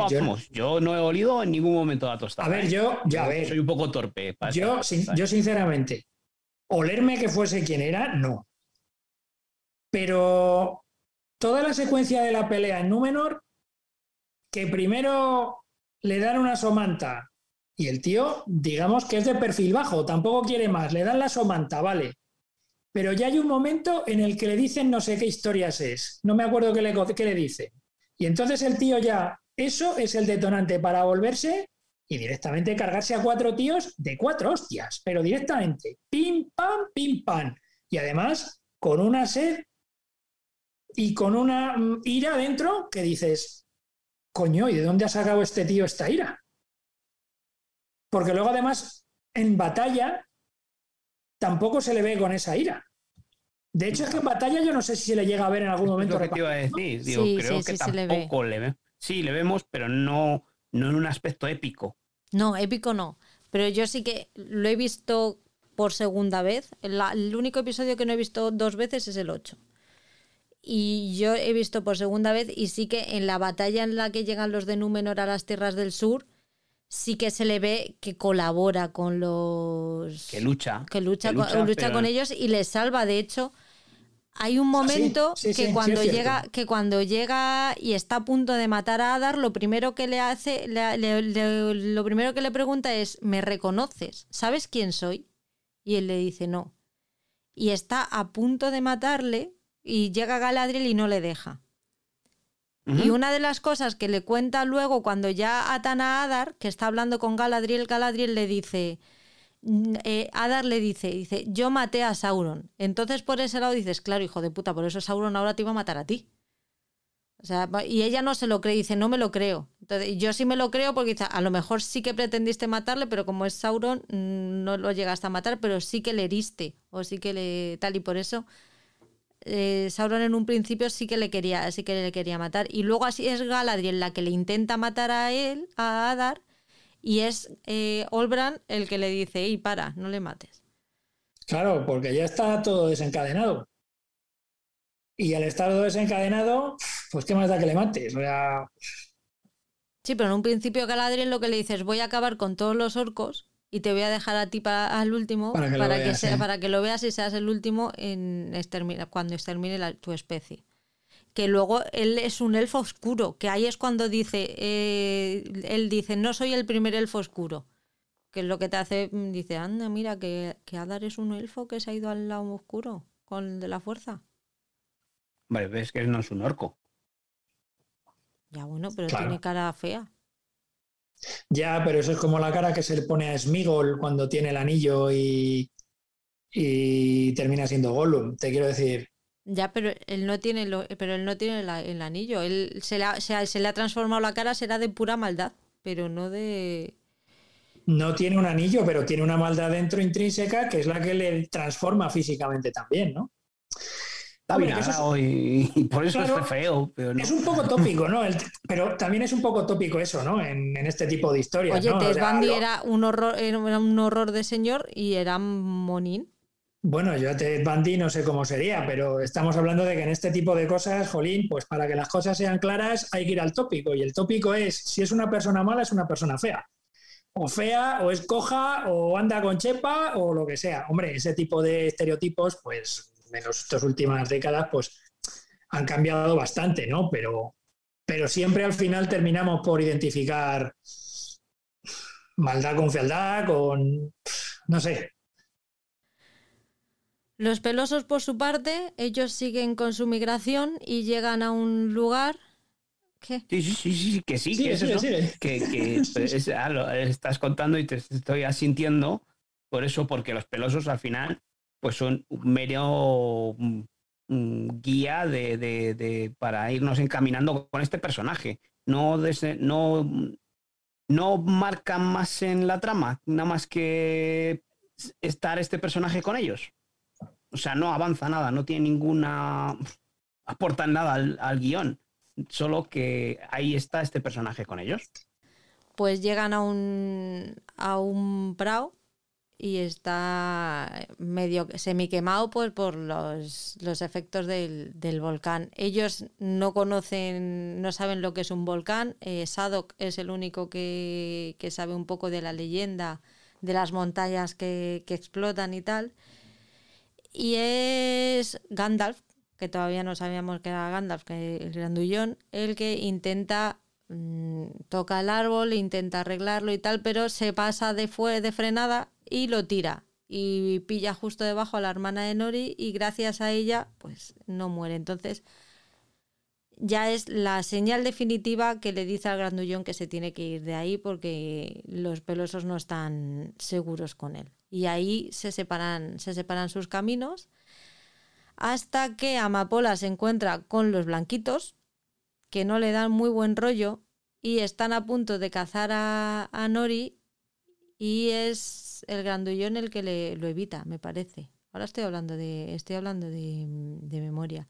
Yo, yo... no he olido en ningún momento la tostada. A ver, ¿eh? yo, ya ver. Soy un poco torpe. yo, yo, sinceramente, olerme que fuese quien era, no. Pero toda la secuencia de la pelea en Númenor que primero le dan una somanta y el tío, digamos que es de perfil bajo, tampoco quiere más, le dan la somanta, vale. Pero ya hay un momento en el que le dicen no sé qué historias es, no me acuerdo qué le, qué le dice. Y entonces el tío ya, eso es el detonante para volverse y directamente cargarse a cuatro tíos de cuatro hostias, pero directamente, pim, pam, pim, pam. Y además con una sed y con una mm, ira dentro que dices, coño, ¿y de dónde ha sacado este tío esta ira? Porque luego además en batalla tampoco se le ve con esa ira. De hecho, es que en batalla yo no sé si se le llega a ver en algún momento. Lo que iba a decir. Digo, creo que tampoco le, ve. Sí, le vemos, pero no, no en un aspecto épico. No, épico no. Pero yo sí que lo he visto por segunda vez. el único episodio que no he visto dos veces es el 8 y yo he visto por segunda vez y sí que en la batalla en la que llegan los de Númenor a las tierras del sur sí que se le ve que colabora con los que lucha que lucha, con, lucha con ellos y les salva de hecho hay un momento que cuando llega que cuando llega y está a punto de matar a Adar lo primero que le hace lo primero que le pregunta es me reconoces sabes quién soy y él le dice no. Y está a punto de matarle y llega Galadriel y no le deja. Y una de las cosas que le cuenta luego cuando ya atan a Adar, que está hablando con Galadriel, Galadriel le dice, eh, Adar le dice, dice, yo maté a Sauron. Entonces por ese lado dices, claro, hijo de puta, por eso Sauron ahora te iba a matar a ti. O sea, y ella no se lo cree, dice, no me lo creo. Entonces, yo sí me lo creo porque dice, a lo mejor sí que pretendiste matarle, pero como es Sauron, mm, no lo llegaste a matar, pero sí que le heriste, o sí que le tal, y por eso eh, Sauron en un principio sí que le quería, sí que le quería matar. Y luego así es Galadriel la que le intenta matar a él, a Adar, y es eh, Olbran el que le dice, y para, no le mates. Claro, porque ya está todo desencadenado. Y al estar todo desencadenado, pues qué más da que le mates. O sea... Sí, pero en un principio Galadriel lo que le dice es voy a acabar con todos los orcos y te voy a dejar a ti para, al último para que, lo, veas, sea, para que lo veas y seas el último en cuando extermine tu especie. Que luego él es un elfo oscuro, que ahí es cuando dice, eh, él dice, no soy el primer elfo oscuro. Que es lo que te hace, dice, anda, mira, que, que Adar es un elfo que se ha ido al lado oscuro, con el de la fuerza. Vale, ves que él no es un orco. Ya bueno, pero tiene cara fea. Ya, pero eso es como la cara que se le pone a Smigol cuando tiene el anillo y, y termina siendo Gollum. Te quiero decir. Ya, pero él no tiene, lo, pero él no tiene el anillo. Él se le, ha, se, le ha transformado la cara, será de pura maldad, pero no de. No tiene un anillo, pero tiene una maldad dentro intrínseca que es la que le transforma físicamente también, ¿no? y, por eso es feo. Es un poco tópico, ¿no? pero también es un poco tópico eso, ¿no? En, este tipo de historias. Oye, ¿no? Ted Bundy era, un horror, era un horror de señor y era monín. Bueno, yo a Ted Bundy no sé cómo sería, pero estamos hablando de que en este tipo de cosas, Jolín, pues para que las cosas sean claras hay que ir al tópico. Y el tópico es, si es una persona mala, es una persona fea. O fea, o es coja, o anda con chepa, o lo que sea. Hombre, ese tipo de estereotipos, pues en dos últimas décadas, pues han cambiado bastante, ¿no? Pero, pero siempre al final terminamos por identificar maldad con fealdad, con... no sé. Los pelosos, por su parte, ellos siguen con su migración y llegan a un lugar... ¿Qué? Sí, sí, sí, sí, que sí, que es eso. Que, estás contando y te estoy asintiendo por eso, porque los pelosos al final pues son un mero mm, guía de, para irnos encaminando con este personaje. No, no, no marcan más en la trama, nada más que estar este personaje con ellos. O sea, no avanza nada, no tiene ninguna. aportan nada al, al guion. Solo que ahí está este personaje con ellos. Pues llegan a un, a un prado y está medio semi quemado pues, por los, los efectos del, del, volcán. Ellos no conocen, no saben lo que es un volcán. Eh, Sadok es el único que, que, sabe un poco de la leyenda de las montañas que, que explotan y tal. Y es Gandalf, que todavía no sabíamos que era Gandalf, que el grandullón, el que intenta mm, toca el árbol, intenta arreglarlo y tal, pero se pasa de, fue, de frenada y lo tira y pilla justo debajo a la hermana de Nori y gracias a ella pues no muere. Entonces ya es la señal definitiva que le dice al grandullón que se tiene que ir de ahí porque los pelosos no están seguros con él. Y ahí se separan, se separan sus caminos hasta que Amapola se encuentra con los blanquitos que no le dan muy buen rollo y están a punto de cazar a, a Nori y es el grandullón el que le, lo evita, me parece. Ahora estoy hablando de, estoy hablando de, memoria.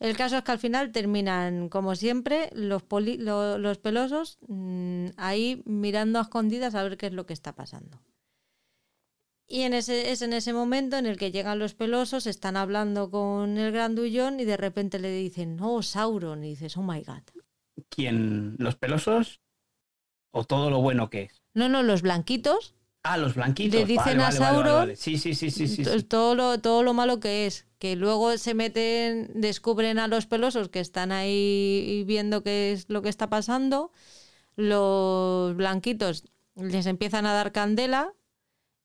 El caso es que al final terminan, como siempre, los, los pelosos mm, ahí mirando a escondidas a ver qué es lo que está pasando. Y en ese, es en ese momento en el que llegan los pelosos, están hablando con el grandullón y de repente le dicen, oh, Sauron, y dices, oh my god. ¿Quién? ¿Los pelosos? ¿O todo lo bueno que es? No, no, los blanquitos Ah, los blanquitos. Le dicen a Sauron sí, sí, sí, sí, todo, lo, todo lo malo que es. Que luego se meten, descubren a los pelosos que están ahí viendo qué es lo que está pasando. Los blanquitos les empiezan a dar candela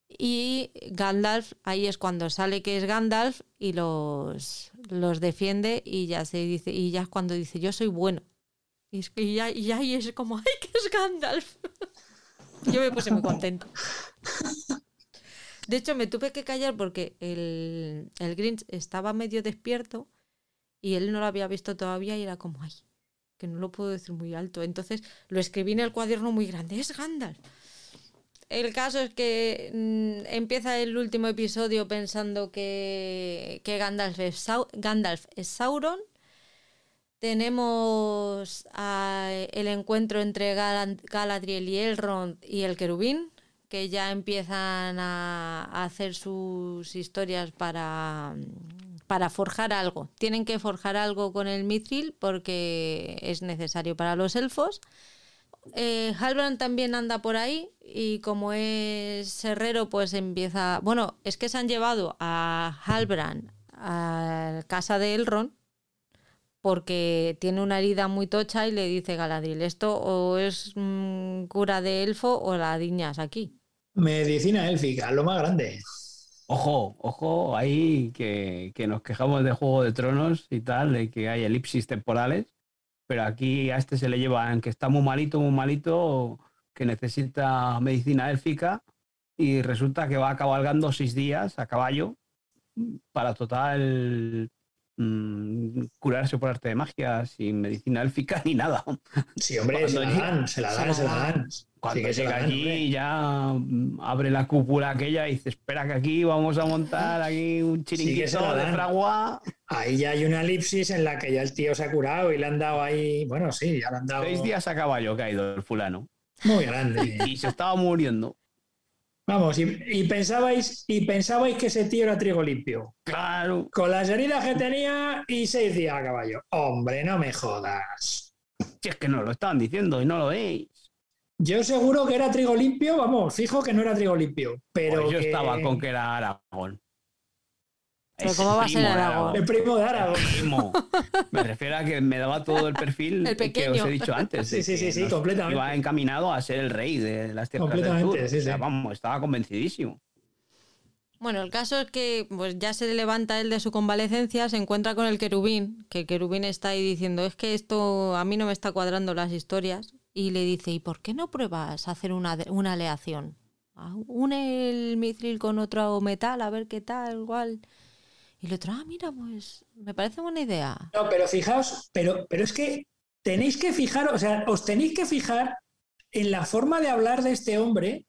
y Gandalf, ahí es cuando sale que es Gandalf y los, los defiende y ya se dice, y ya es cuando dice yo soy bueno. Y, es, y ya, y ya es como, ¡ay, que es Gandalf! Yo me puse muy contento. De hecho, me tuve que callar porque el, el Grinch estaba medio despierto y él no lo había visto todavía y era como, ay, que no lo puedo decir muy alto. Entonces lo escribí en el cuaderno muy grande, es Gandalf. El caso es que mm, empieza el último episodio pensando que, Gandalf, es Sauron. Tenemos el encuentro entre Galadriel y Elrond y el querubín, que ya empiezan a, a hacer sus historias para, para forjar algo. Tienen que forjar algo con el mithril porque es necesario para los elfos. Eh, Halbrand también anda por ahí y como es herrero, pues empieza. Bueno, es que se han llevado a Halbrand a casa de Elrond porque tiene una herida muy tocha y le dice Galadriel: Esto o es mm, cura de elfo o la diñas aquí. Medicina élfica, lo más grande. Ojo, ojo, ahí que, que nos quejamos de Juego de Tronos y tal, de que hay elipsis temporales, pero aquí a este se le llevan que está muy malito, muy malito, que necesita medicina élfica y resulta que va cabalgando seis días a caballo para total mm, curarse por arte de magia sin medicina élfica ni nada. Sí, hombre, se la dan, se la dan, se la dan. Cuando Sí que llega dan, allí hombre. ya mm, abre la cúpula aquella y dice, espera que aquí vamos a montar aquí un chiringuito de fragua. Ahí ya hay una elipsis en la que ya el tío se ha curado y le han dado ahí, bueno, sí, ya le han dado Seis días a caballo que ha ido el fulano. Muy grande. Y se estaba muriendo. Vamos, y, y pensabais, y pensabais que ese tío era trigo limpio. Claro. Con las heridas que tenía y seis días a caballo. Hombre, no me jodas. Si es que no lo estaban diciendo y no lo veis. Yo seguro que era trigo limpio, vamos, fijo que no era trigo limpio. Pero Pues yo que- estaba con que era Aragón. Pero Es ¿cómo va a ser el primo de Aragón. Primo. Me refiero a que me daba todo el perfil El que os he dicho antes. Sí, sí, sí, sí, completamente. Iba encaminado a ser el rey de las tierras del Completamente, sur. sí, O sea, sí. vamos, estaba convencidísimo. Bueno, el caso es que pues ya se levanta él de su convalecencia, se encuentra con el querubín, que el querubín está ahí diciendo, es que esto a mí no me está cuadrando las historias, y le dice, ¿y por qué no pruebas hacer una, una aleación? Ah, Une el mithril con otro metal, a ver qué tal, igual. Y el otro, ah, mira, pues me parece buena idea. No, pero fijaos, pero, pero es que tenéis que fijar, o sea, os tenéis que fijar en la forma de hablar de este hombre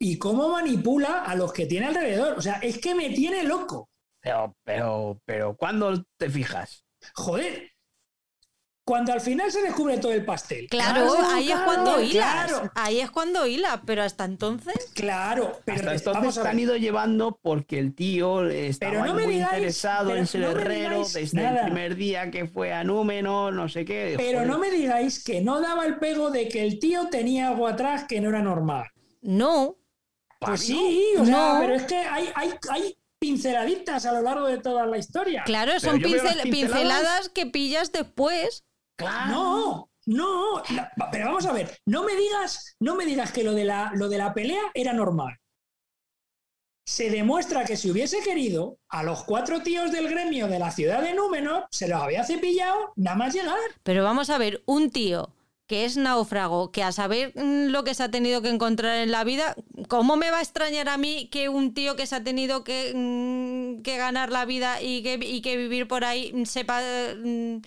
y cómo manipula a los que tiene alrededor. O sea, es que me tiene loco. Pero, pero, pero, ¿cuándo te fijas? Joder. Cuando al final se descubre todo el pastel. Claro, ahí es claro, cuando hilas. Claro, Ahí es cuando hila, pero hasta entonces. claro. Pero Hasta entonces vamos a han ido llevando porque el tío estaba Pero no muy digáis- interesado pero en ser no herrero desde nada. el primer día que fue a Númenor, no sé qué. Pero Joder, no me digáis que no daba el pego de que el tío tenía algo atrás que no era normal. No, Pues sí, o sea, No. pero es que hay, hay, hay pinceladitas a lo largo de toda la historia. claro, Pero son pincel- pinceladas que pillas después. No, no, pero vamos a ver, no me digas, no me digas que lo de la, lo de la pelea era normal. Se demuestra que si hubiese querido, a los cuatro tíos del gremio de la ciudad de Númenor se los había cepillado nada más llegar. Pero vamos a ver, un tío que es náufrago, que a saber mm, lo que se ha tenido que encontrar en la vida, ¿cómo me va a extrañar a mí que un tío que se ha tenido que, mm, que ganar la vida y que, y que vivir por ahí sepa mm,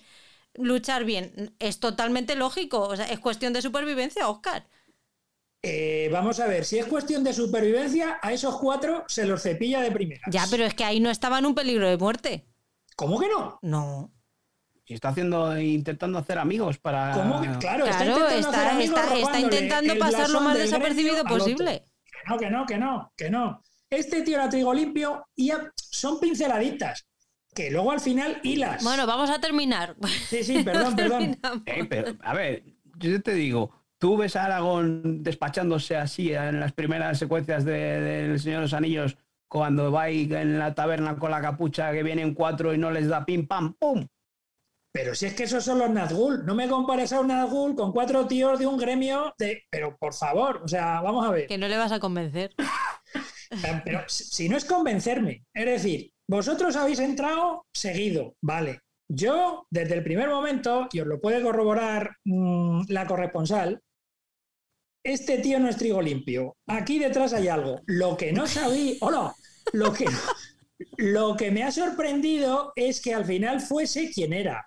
luchar bien? Es totalmente lógico, o sea, es cuestión de supervivencia, Oscar. Eh, vamos a ver, si es cuestión de supervivencia, a esos cuatro se los cepilla de primera. Ya, pero es que ahí no estaba en un peligro de muerte. ¿Cómo que no? No. Si está haciendo, intentando hacer amigos para. ¿Cómo que? Claro, está intentando hacer está, amigos está, está robándole intentando el pasar lo más desapercibido posible. Que no, que no, que no, que no. Este tío era trigo limpio y ya- son pinceladitas. Que luego al final hilas. Bueno, vamos a terminar. sí, sí, perdón, perdón. Eh, pero, a ver, yo te digo, tú ves a Aragón despachándose así en las primeras secuencias de- del Señor de los Anillos, cuando va ahí en la taberna con la capucha que vienen cuatro y no les da pim pam pum. Pero si es que esos son los Nazgûl. No me compares a un Nazgûl con cuatro tíos de un gremio de. Pero por favor, o sea, vamos a ver. Que no le vas a convencer. Pero si no es convencerme, es decir, vosotros habéis entrado seguido, vale. Yo, desde el primer momento, y os lo puede corroborar mm, la corresponsal, este tío no es trigo limpio. Aquí detrás hay algo. Lo que no sabí, hola, lo que, lo que me ha sorprendido es que al final fuese quien era.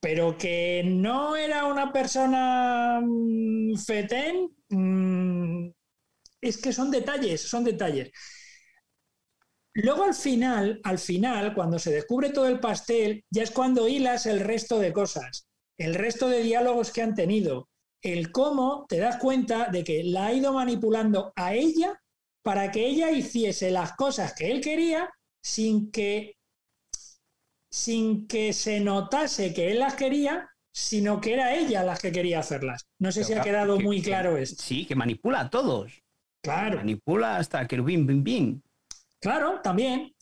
Pero que no era una persona mm, fetén, mm, es que son detalles, son detalles. Luego al final, al final, cuando se descubre todo el pastel, ya es cuando hilas el resto de cosas, el resto de diálogos que han tenido, el cómo te das cuenta de que la ha ido manipulando a ella para que ella hiciese las cosas que él quería sin que sin que se notase que él las quería, sino que era ella las que quería hacerlas. No sé si ha quedado muy claro esto. Sí, que manipula a todos. Claro. Manipula hasta que bim, bim, bim. Claro, también.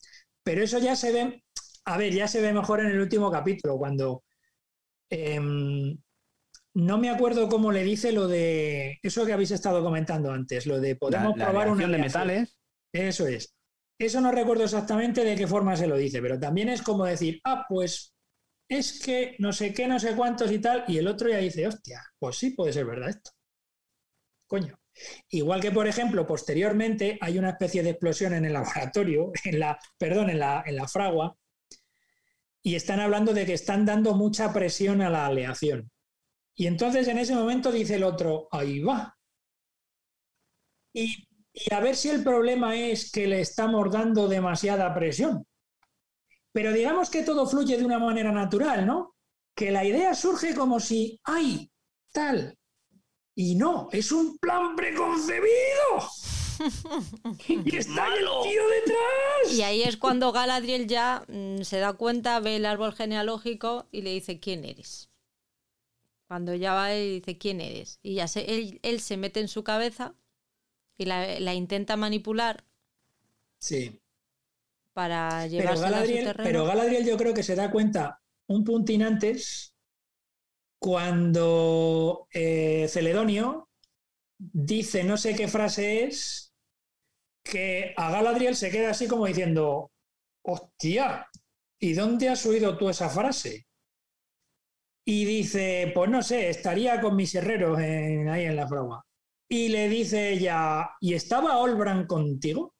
Pero eso ya se ve, a ver, ya se ve mejor en el último capítulo, cuando em, no me acuerdo cómo le dice lo de eso que habéis estado comentando antes, lo de podemos probar una de metales. Eso es. Eso no recuerdo exactamente de qué forma se lo dice, pero también es como decir, ah, pues es que no sé qué, no sé cuántos y tal, y el otro ya dice, hostia, pues sí puede ser verdad esto. Coño. Igual que, por ejemplo, posteriormente hay una especie de explosión en el laboratorio, en la, perdón, en la, en la fragua, y están hablando de que están dando mucha presión a la aleación. Y entonces en ese momento dice el otro, ahí va. Y, y a ver si el problema es que le estamos dando demasiada presión. Pero digamos que todo fluye de una manera natural, ¿no? Que la idea surge como si, ay, tal, y no, es un plan preconcebido. y está el tío detrás. Y ahí es cuando Galadriel ya mm, se da cuenta, ve el árbol genealógico y le dice, ¿quién eres? Cuando ya va y dice, ¿quién eres? Y ya se, él, se mete en su cabeza y la, intenta manipular. Sí. Para llevarse a su terreno. Pero Galadriel yo creo que se da cuenta un puntín antes cuando eh, Celedonio dice no sé qué frase es, que a Galadriel se queda así como diciendo, hostia, ¿y dónde has oído tú esa frase? Y dice, pues no sé, estaría con mis herreros ahí en la fragua. Y le dice ella, ¿y estaba Olbran contigo?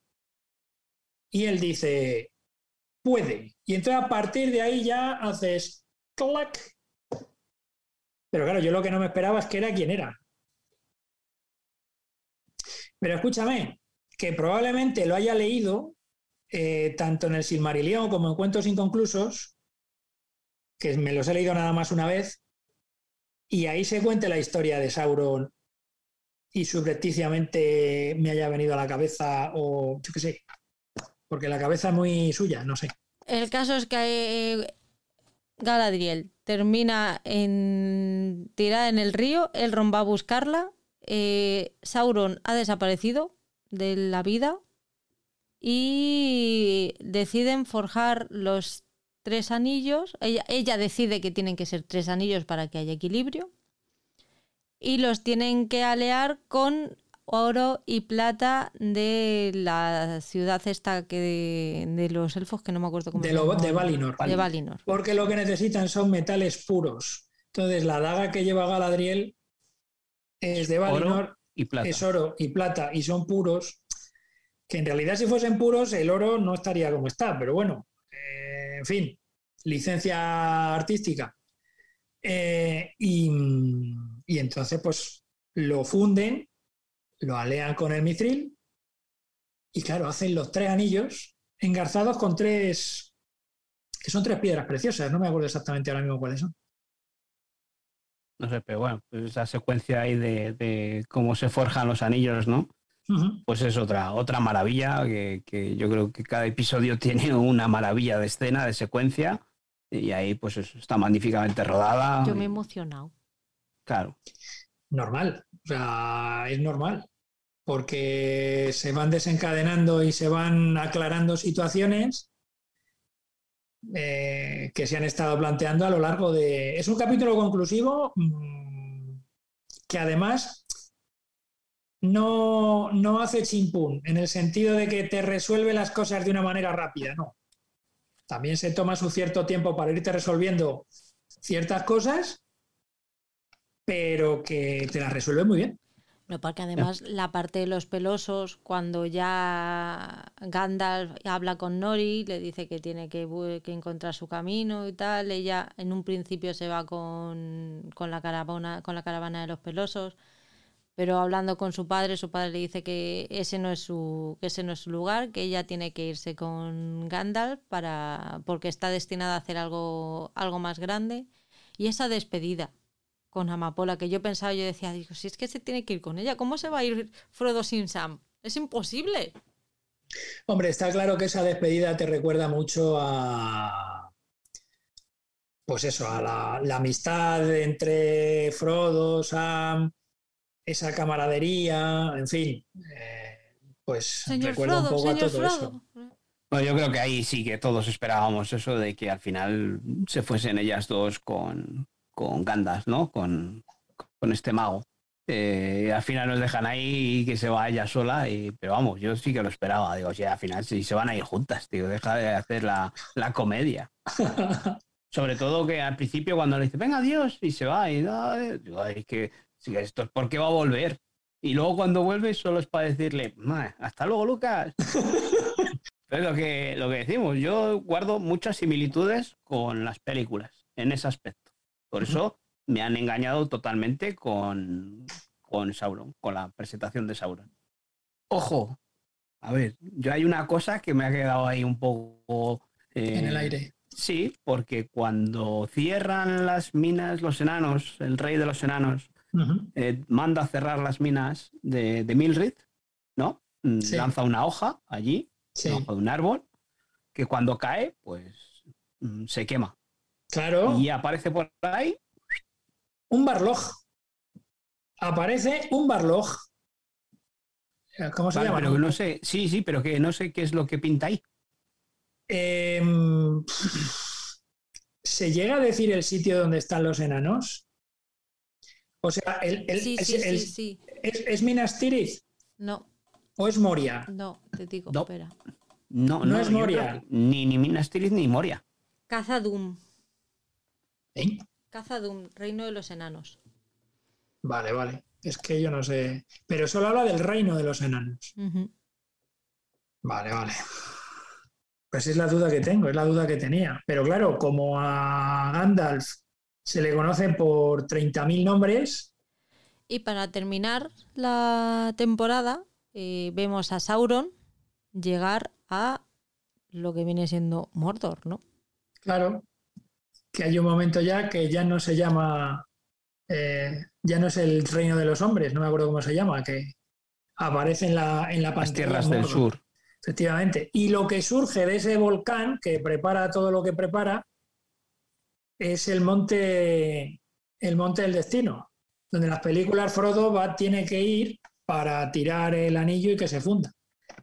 Y él dice, puede. Y entonces a partir de ahí ya haces clac pero claro, yo lo que no me esperaba es que era quien era. Pero escúchame, que probablemente lo haya leído eh, tanto en el Silmarillion como en Cuentos Inconclusos, que me los he leído nada más una vez, y ahí se cuente la historia de Sauron y subrepticiamente me haya venido a la cabeza o yo qué sé, porque la cabeza es muy suya, no sé. El caso es que eh, Galadriel termina en, tirada en el río, Elrond va a buscarla, eh, Sauron ha desaparecido de la vida y deciden forjar los tres anillos. Ella, ella decide que tienen que ser tres anillos para que haya equilibrio y los tienen que alear con oro y plata de la ciudad esta que de, los elfos, que no me acuerdo cómo de se llama. De Valinor. De Valinor. Porque lo que necesitan son metales puros. Entonces, la daga que lleva Galadriel es de Valinor, y plata. es oro y plata, y son puros. Que en realidad, si fuesen puros, el oro no estaría como está, pero bueno, eh, en fin, licencia artística. Eh, y, y entonces, pues lo funden lo alean con el mitril y claro, hacen los tres anillos engarzados con tres, que son tres piedras preciosas, no me acuerdo exactamente ahora mismo cuáles son. No sé, pero bueno, pues esa secuencia ahí de, cómo se forjan los anillos, ¿no? Pues es otra, otra maravilla, que, yo creo que cada episodio tiene una maravilla de escena, de secuencia, y ahí pues está magníficamente rodada. Yo me he emocionado. Claro. Normal, o sea, es normal porque se van desencadenando y se van aclarando situaciones eh, que se han estado planteando a lo largo de... Es un capítulo conclusivo mm, que además no, no hace chimpún, en el sentido de que te resuelve las cosas de una manera rápida, no. También se toma su cierto tiempo para irte resolviendo ciertas cosas, pero que te las resuelve muy bien. No, porque además la parte de los pelosos, cuando ya Gandalf habla con Nori, le dice que tiene que, encontrar su camino y tal, ella en un principio se va con, la caravana, con la caravana de los pelosos, pero hablando con su padre, su padre le dice que ese no es su, que ese no es su lugar, que ella tiene que irse con Gandalf para, porque está destinada a hacer algo, algo más grande. Y esa despedida con Amapola, que yo pensaba, yo decía, digo, si es que se tiene que ir con ella, ¿cómo se va a ir Frodo sin Sam? Es imposible. Hombre, está claro que esa despedida te recuerda mucho a. Pues eso, a la, amistad entre Frodo, Sam, esa camaradería, en fin. Eh, pues recuerda un poco a todo eso. Bueno, yo creo que ahí sí que todos esperábamos eso de que al final se fuesen ellas dos con, con Gandalf, ¿no? Con, con este mago. Eh, al final nos dejan ahí y que se va ella sola, y, pero vamos, yo sí que lo esperaba. Digo, o al final sí se van a ir juntas, tío, deja de hacer la, la comedia. Sobre todo que al principio cuando le dice, venga, adiós, y se va, y digo, es que esto es porque va a volver. Y luego cuando vuelve solo es para decirle, hasta luego, Lucas. es lo que, lo que decimos, yo guardo muchas similitudes con las películas en ese aspecto. Por eso me han engañado totalmente con, con Sauron, con la presentación de Sauron. Ojo, a ver, yo hay una cosa que me ha quedado ahí un poco... en el eh, aire. Sí, porque cuando cierran las minas los enanos, el rey de los enanos, eh, manda a cerrar las minas de, de Milrid, ¿no? Mm, lanza una hoja allí, una hoja de un árbol, que cuando cae, pues mm, se quema. Claro. Y aparece por ahí un barlog. Aparece un barlog. ¿Cómo se llama? Pero no sé, sí, sí, pero que no sé qué es lo que pinta ahí. Em, ¿Se llega a decir el sitio donde están los enanos? O sea, el, sí, sí, sí, ¿es, Minas Tirith? No. ¿O es Moria? No, te digo, espera. No, no, es Moria. Ni, ni Minas Tirith ni Moria. Cazadum. ¿Eh? Cazadum, reino de los enanos. Vale, vale. Es que yo no sé. Pero solo habla del reino de los enanos. Vale, vale. Pues es la duda que tengo, es la duda que tenía. Pero claro, como a Gandalf se le conoce por 30.000 nombres. Y para terminar la temporada, eh, vemos a Sauron llegar a lo que viene siendo Mordor, ¿no? Claro, que hay un momento ya que ya no se llama, eh, ya no es el reino de los hombres, no me acuerdo cómo se llama, que aparece en la, en la Las tierras del sur. Efectivamente. Y lo que surge de ese volcán, que prepara todo lo que prepara, es el monte, el monte del destino, donde en las películas Frodo va, tiene que ir para tirar el anillo y que se funda.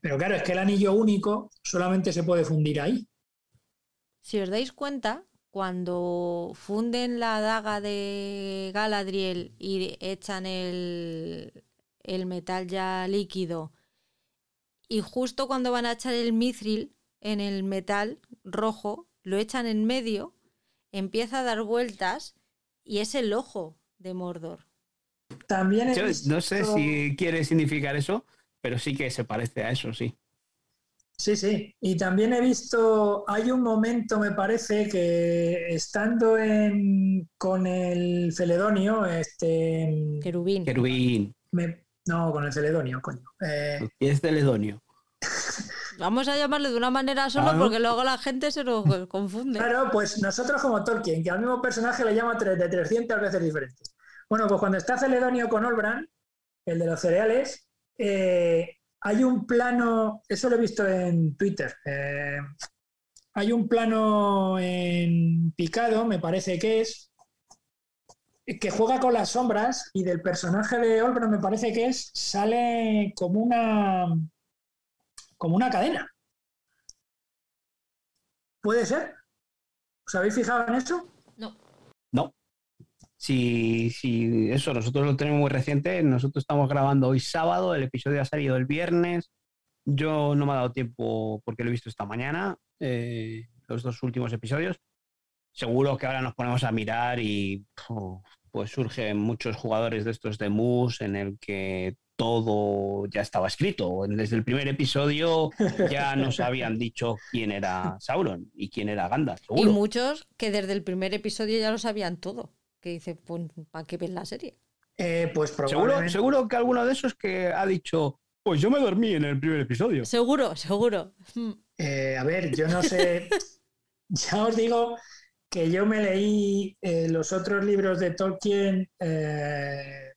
Pero claro, es que el anillo único solamente se puede fundir ahí. Si os dais cuenta, cuando funden la daga de Galadriel y echan el, el metal ya líquido, y justo cuando van a echar el mithril en el metal rojo, lo echan en medio, empieza a dar vueltas y es el ojo de Mordor. También no sé si quiere significar eso, pero sí que se parece a eso, sí. Sí, sí. Y también he visto, hay un momento, me parece, que estando en, con el Celedonio, este... Querubín. Querubín. no, con el Celedonio, coño. Eh, es Celedonio? Vamos a llamarle de una manera solo porque luego la gente se lo confunde. Claro, pues nosotros como Tolkien, que al mismo personaje le llama de 300 veces diferentes. Bueno, pues cuando está Celedonio con Olbran, el de los cereales, eh, hay un plano, eso lo he visto en Twitter, eh, hay un plano en picado, me parece que es, que juega con las sombras y del personaje de Olbran, me parece que es, sale como una, como una cadena. ¿Puede ser? ¿Os habéis fijado en eso? Si, si eso, nosotros lo tenemos muy reciente, nosotros estamos grabando hoy sábado, el episodio ha salido el viernes, yo no me ha dado tiempo porque lo he visto esta mañana, eh, los dos últimos episodios. Seguro que ahora nos ponemos a mirar y pues surgen muchos jugadores de estos de Moose en el que todo ya estaba escrito. Desde el primer episodio ya nos habían dicho quién era Sauron y quién era Gandalf. Y muchos que desde el primer episodio ya lo sabían todo que dice, pues, ¿para qué ves la serie? Eh, pues Seguro, probablemente. seguro que alguno de esos que ha dicho, pues yo me dormí en el primer episodio. Seguro, seguro. Mm. Eh, a ver, yo no sé. ya os digo que yo me leí eh, los otros libros de Tolkien eh,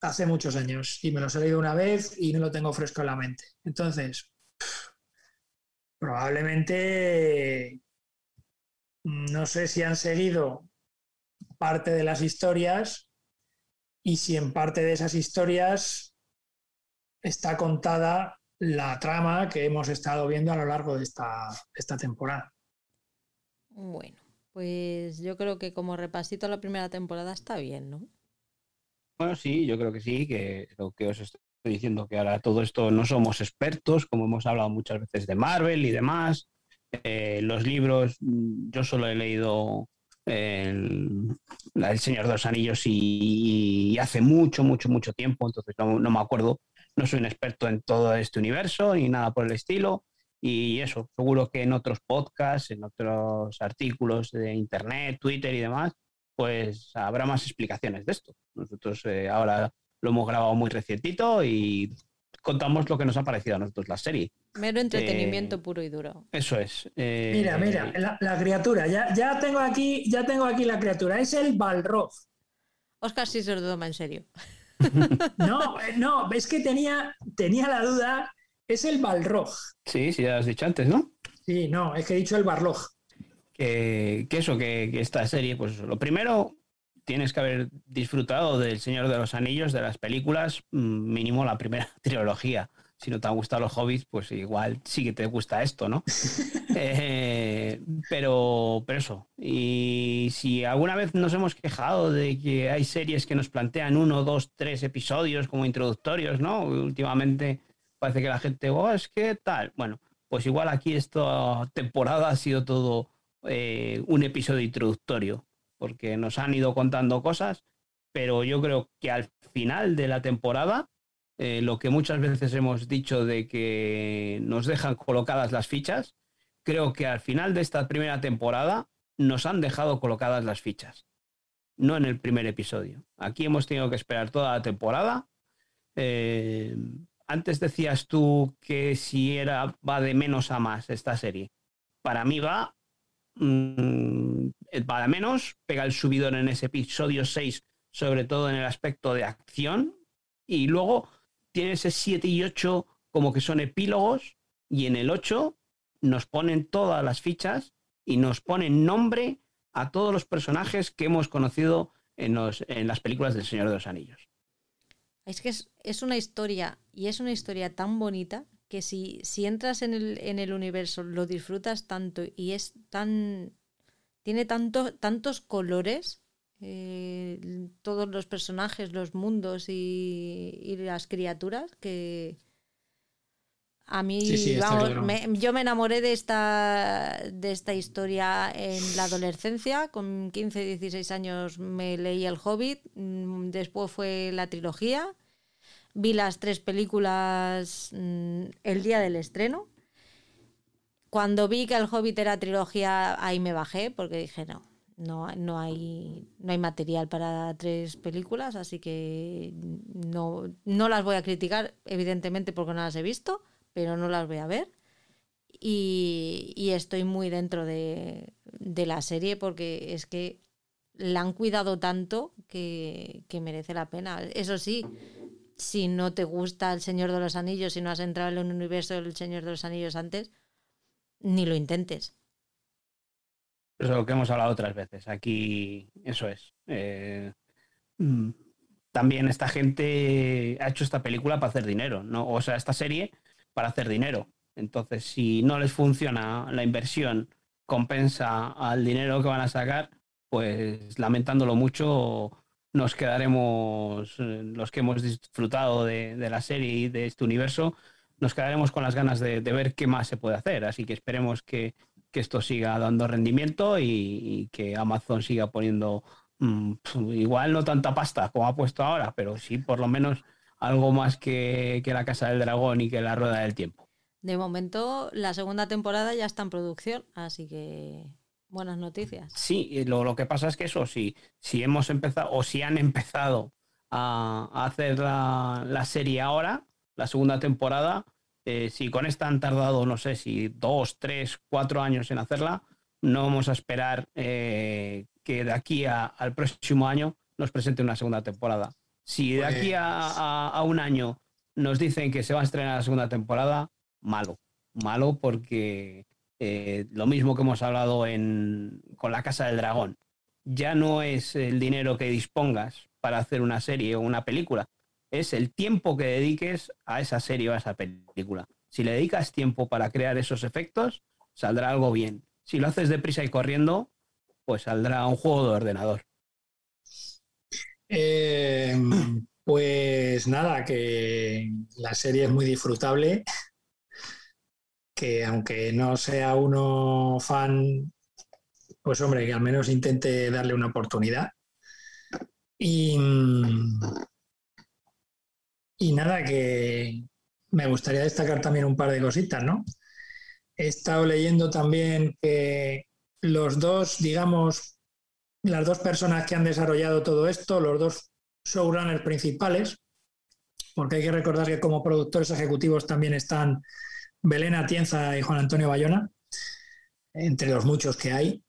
hace muchos años y me los he leído una vez y no lo tengo fresco en la mente. Entonces, probablemente no sé si han seguido parte de las historias y si en parte de esas historias está contada la trama que hemos estado viendo a lo largo de esta, esta temporada. Bueno, pues yo creo que como repasito la primera temporada está bien, ¿no? Bueno, sí, yo creo que sí, que lo que os estoy diciendo, que ahora todo esto no somos expertos, como hemos hablado muchas veces de Marvel y demás. Eh, los libros, mm, yo solo he leído el, Señor de los Anillos y, hace mucho, mucho, mucho tiempo, entonces no, no me acuerdo, no soy un experto en todo este universo ni nada por el estilo. Y eso, seguro que en otros podcasts, en otros artículos de internet, Twitter y demás, pues habrá más explicaciones de esto. Nosotros eh, ahora lo hemos grabado muy recientito y contamos lo que nos ha parecido a nosotros la serie. Mero entretenimiento Eh, puro y duro. Eso es. eh, Mira, mira, la, la criatura, ya, ya, tengo aquí, ya tengo aquí la criatura, es el Balrog. Oscar sí se lo toma en serio. No, eh, no, es que tenía, tenía la duda, es el Balrog. Sí, sí, ya has dicho antes, ¿no? Sí, no, es que he dicho el. Que, que eso, que, que esta serie, pues lo primero, tienes que haber disfrutado del Señor de los Anillos, de las películas, mm, mínimo la primera trilogía. Si no te han gustado los hobbits, pues igual sí que te gusta esto, ¿no? Eh, pero, pero eso. Y si alguna vez nos hemos quejado de que hay series que nos plantean uno, dos, tres episodios como introductorios, ¿no? Últimamente parece que la gente, oh, es que tal. Bueno, pues igual aquí esta temporada ha sido todo eh, un episodio introductorio, porque nos han ido contando cosas, pero yo creo que al final de la temporada, eh, lo que muchas veces hemos dicho de que nos dejan colocadas las fichas, creo que al final de esta primera temporada nos han dejado colocadas las fichas, no en el primer episodio. Aquí hemos tenido que esperar toda la temporada. Eh, antes decías tú que si era va de menos a más esta serie. Para mí va mm, va de menos, pega el subidón en ese episodio 6, sobre todo en el aspecto de acción, y luego tiene ese 7 y 8 como que son epílogos, y en el 8 nos ponen todas las fichas y nos ponen nombre a todos los personajes que hemos conocido en, los, en las películas del Señor de los Anillos. Es que es, es una historia, y es una historia tan bonita que si, si entras en el, en el universo lo disfrutas tanto y es tan. tiene tanto, tantos colores. Eh, todos los personajes, los mundos y, y las criaturas que a mí, Sí, sí, está vamos, claro. me- yo me enamoré de esta, de esta historia en la adolescencia. Con 15, 16 años me leí El Hobbit. mm, Después fue la trilogía. Vi las tres películas mm, el día del estreno. Cuando vi que El Hobbit era trilogía, ahí me bajé porque dije, no, no, no, hay, no hay material para tres películas, así que no, no las voy a criticar, evidentemente porque no las he visto, pero no las voy a ver. Y, estoy muy dentro de, de la serie porque es que la han cuidado tanto que, que merece la pena. Eso sí, si no te gusta El Señor de los Anillos, si no has entrado en el universo del Señor de los Anillos antes, ni lo intentes. Eso es lo que hemos hablado otras veces. Aquí, eso es. Eh, mm, también esta gente ha hecho esta película para hacer dinero, ¿no? O sea, esta serie para hacer dinero. Entonces, si no les funciona la inversión, compensa al dinero que van a sacar, pues lamentándolo mucho, nos quedaremos, eh, los que hemos disfrutado de, de la serie y de este universo, nos quedaremos con las ganas de, de ver qué más se puede hacer. Así que esperemos que, que esto siga dando rendimiento y, y que Amazon siga poniendo mm, igual no tanta pasta como ha puesto ahora, pero sí por lo menos algo más que, que la Casa del Dragón y que la Rueda del Tiempo. De momento, la segunda temporada ya está en producción, así que buenas noticias. Sí, lo, lo que pasa es que eso, si, si hemos empezado o si han empezado a, hacer la, serie ahora, la segunda temporada. Eh, si con esta han tardado, no sé si dos, tres, cuatro años en hacerla, no vamos a esperar que de aquí al próximo año nos presente una segunda temporada. Si de aquí a, a, un año nos dicen que se va a estrenar la segunda temporada, malo. Malo porque eh, lo mismo que hemos hablado con La Casa del Dragón. Ya no es el dinero que dispongas para hacer una serie o una película, es el tiempo que dediques a esa serie o a esa película. Si le dedicas tiempo para crear esos efectos, saldrá algo bien. Si lo haces deprisa y corriendo, pues saldrá un juego de ordenador. Eh, pues nada, que la serie es muy disfrutable que aunque no sea uno fan, pues hombre, que al menos intente darle una oportunidad. Y, y nada, que me gustaría destacar también un par de cositas, ¿no? He estado leyendo también que los dos, digamos, las dos personas que han desarrollado todo esto, los dos showrunners principales, porque hay que recordar que como productores ejecutivos también están Belén Atienza y Juan Antonio Bayona, entre los muchos que hay.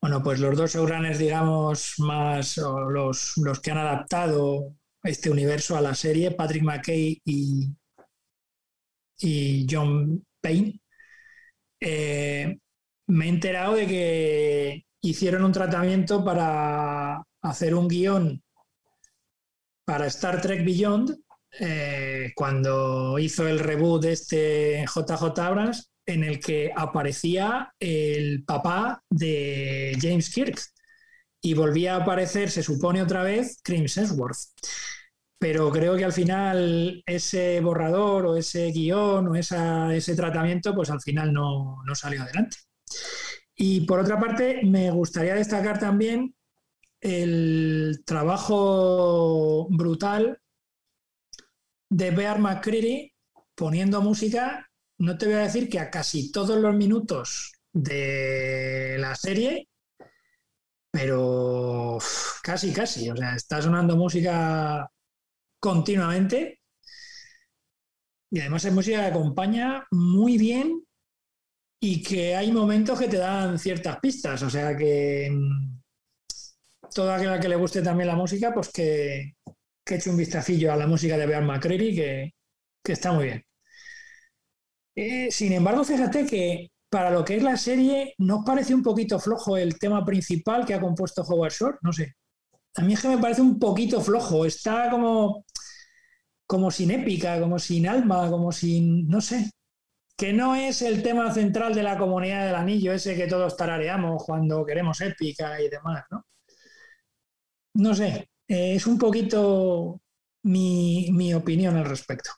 Bueno, pues los dos showrunners, digamos, más los, los, que han adaptado este universo a la serie, Patrick McKay y, y John Payne, eh, me he enterado de que hicieron un tratamiento para hacer un guion para Star Trek Beyond eh, cuando hizo el reboot de este JJ Abrams, en el que aparecía el papá de James Kirk y volvía a aparecer, se supone otra vez, Chris Hemsworth. Pero creo que al final ese borrador o ese guion o ese tratamiento, pues al final no, no salió adelante. Y por otra parte, me gustaría destacar también el trabajo brutal de Bear McCreary poniendo música, no te voy a decir que a casi todos los minutos de la serie, pero casi, casi. O sea, está sonando música continuamente. Y además es música que acompaña muy bien y que hay momentos que te dan ciertas pistas. O sea que mm, toda aquella que le guste también la música, pues que, que he hecho un vistacillo a la música de Bear McCreary, que, está muy bien. Eh, sin embargo, fíjate que para lo que es la serie, ¿no os parece un poquito flojo el tema principal que ha compuesto Howard Shore? No sé. A mí es que me parece un poquito flojo. Está como, como sin épica, como sin alma, como sin. no sé. Que no es el tema central de la comunidad del anillo, ese que todos tarareamos cuando queremos épica y demás, ¿no? No sé. Eh, es un poquito mi, opinión al respecto.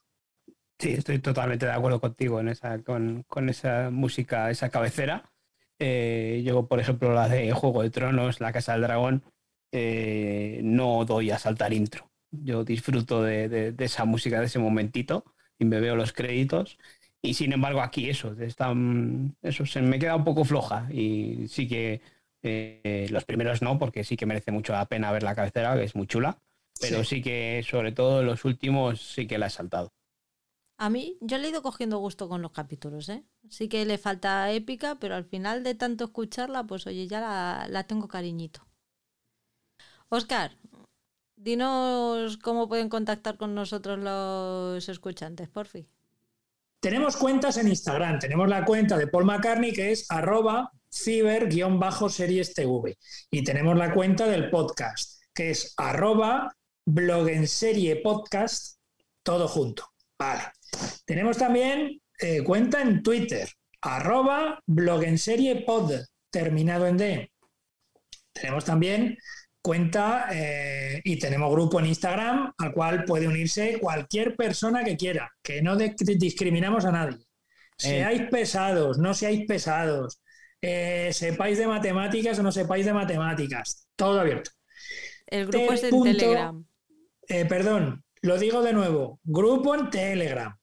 Sí, estoy totalmente de acuerdo contigo en esa, con, esa música, esa cabecera. Eh, yo, por ejemplo, la de Juego de Tronos, La Casa del Dragón, eh, no doy a saltar intro. Yo disfruto de, esa música, de ese momentito, y me veo los créditos. Y sin embargo, aquí eso, eso se me queda un poco floja. Y sí que eh, los primeros no, porque sí que merece mucho la pena ver la cabecera, que es muy chula. Pero sí. que, sobre todo, los últimos sí que la he saltado. A mí, yo le he ido cogiendo gusto con los capítulos, ¿eh? Sí que le falta épica, pero al final de tanto escucharla, pues oye, ya la, la tengo cariñito. Oscar, dinos cómo pueden contactar con nosotros los escuchantes, por fin. Tenemos cuentas en Instagram. Tenemos la cuenta de Paul McCartney, que es arroba ciber-series TV. Y tenemos la cuenta del podcast, que es arroba blog en serie podcast, todo junto. Vale. Tenemos también eh, cuenta en Twitter, arroba blog en serie pod, terminado en D. Tenemos también cuenta eh, y tenemos grupo en Instagram al cual puede unirse cualquier persona que quiera, que no discriminamos a nadie. Seáis pesados, no seáis pesados, eh, sepáis de matemáticas o no sepáis de matemáticas. Todo abierto. El grupo es en Telegram. Eh, perdón, lo digo de nuevo. Grupo en Telegram.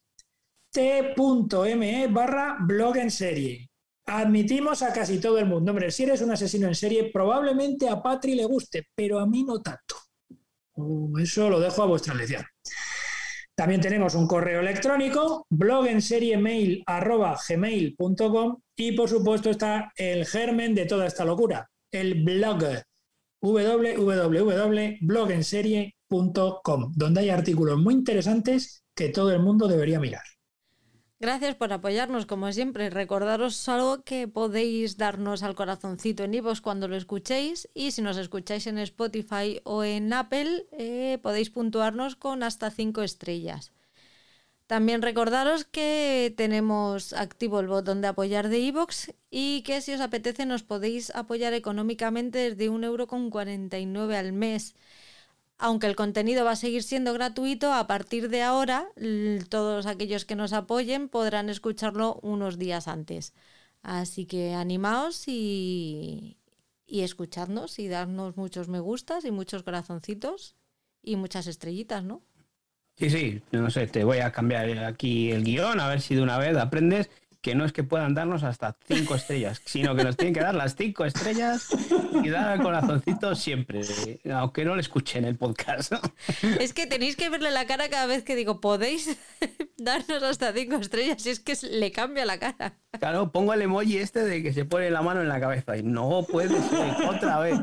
T.me barra blog en serie. Admitimos a casi todo el mundo. Hombre, si eres un asesino en serie, probablemente a Patri le guste, pero a mí no tanto. Eso lo dejo a vuestra elección. También tenemos un correo electrónico, blogenseriemail.gmail.com y por supuesto está el germen de toda esta locura, el blog www.blogenserie.com, donde hay artículos muy interesantes que todo el mundo debería mirar. Gracias por apoyarnos, como siempre. Recordaros algo que podéis darnos al corazoncito en Ivos cuando lo escuchéis y si nos escucháis en Spotify o en Apple eh, podéis puntuarnos con hasta 5 estrellas. También recordaros que tenemos activo el botón de apoyar de iVoox y que si os apetece nos podéis apoyar económicamente desde 1,49€ al mes aunque el contenido va a seguir siendo gratuito, a partir de ahora todos aquellos que nos apoyen podrán escucharlo unos días antes. Así que animaos y, y escuchadnos y darnos muchos me gustas y muchos corazoncitos y muchas estrellitas, ¿no? Sí, sí, no sé, te voy a cambiar aquí el guion a ver si de una vez aprendes que no es que puedan darnos hasta cinco estrellas, sino que nos tienen que dar las cinco estrellas y dar al corazoncito siempre, aunque no le escuchen el podcast. Es que tenéis que verle la cara cada vez que digo, podéis darnos hasta cinco estrellas, y es que le cambia la cara. Claro, pongo el emoji este de que se pone la mano en la cabeza y no puede ser otra vez.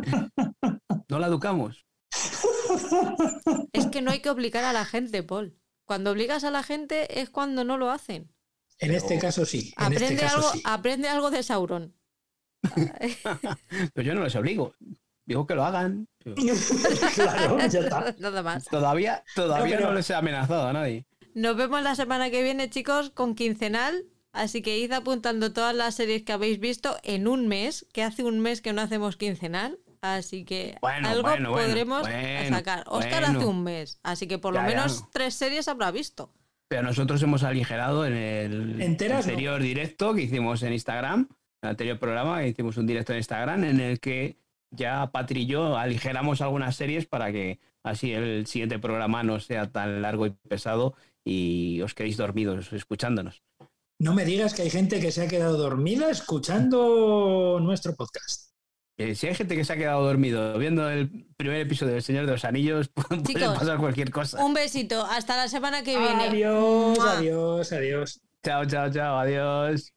No la educamos. Es que no hay que obligar a la gente, Paul. Cuando obligas a la gente es cuando no lo hacen. En este caso sí. Este aprende, algo, aprende algo de Sauron. Pero yo no les obligo. Digo que lo hagan. claro, ya está. Nada más. Todavía, todavía no, les he amenazado a nadie. Nos vemos la semana que viene, chicos, con quincenal. Así que id apuntando todas las series que habéis visto en un mes, que hace un mes que no hacemos quincenal. Así que algo podremos sacar. Oscar hace un mes, así que por lo menos tres series habrá visto. Pero nosotros hemos aligerado en el anterior directo que hicimos en Instagram, en el anterior programa, que hicimos un directo en Instagram en el que ya Patri y yo aligeramos algunas series para que así el siguiente programa no sea tan largo y pesado y os quedéis dormidos escuchándonos. No me digas que hay gente que se ha quedado dormida escuchando nuestro podcast. Eh, si hay gente que se ha quedado dormido viendo el primer episodio del Señor de los Anillos, puede pasar cualquier cosa. Un besito, hasta la semana que viene. Adiós, adiós, adiós. Chao, chao, chao, adiós.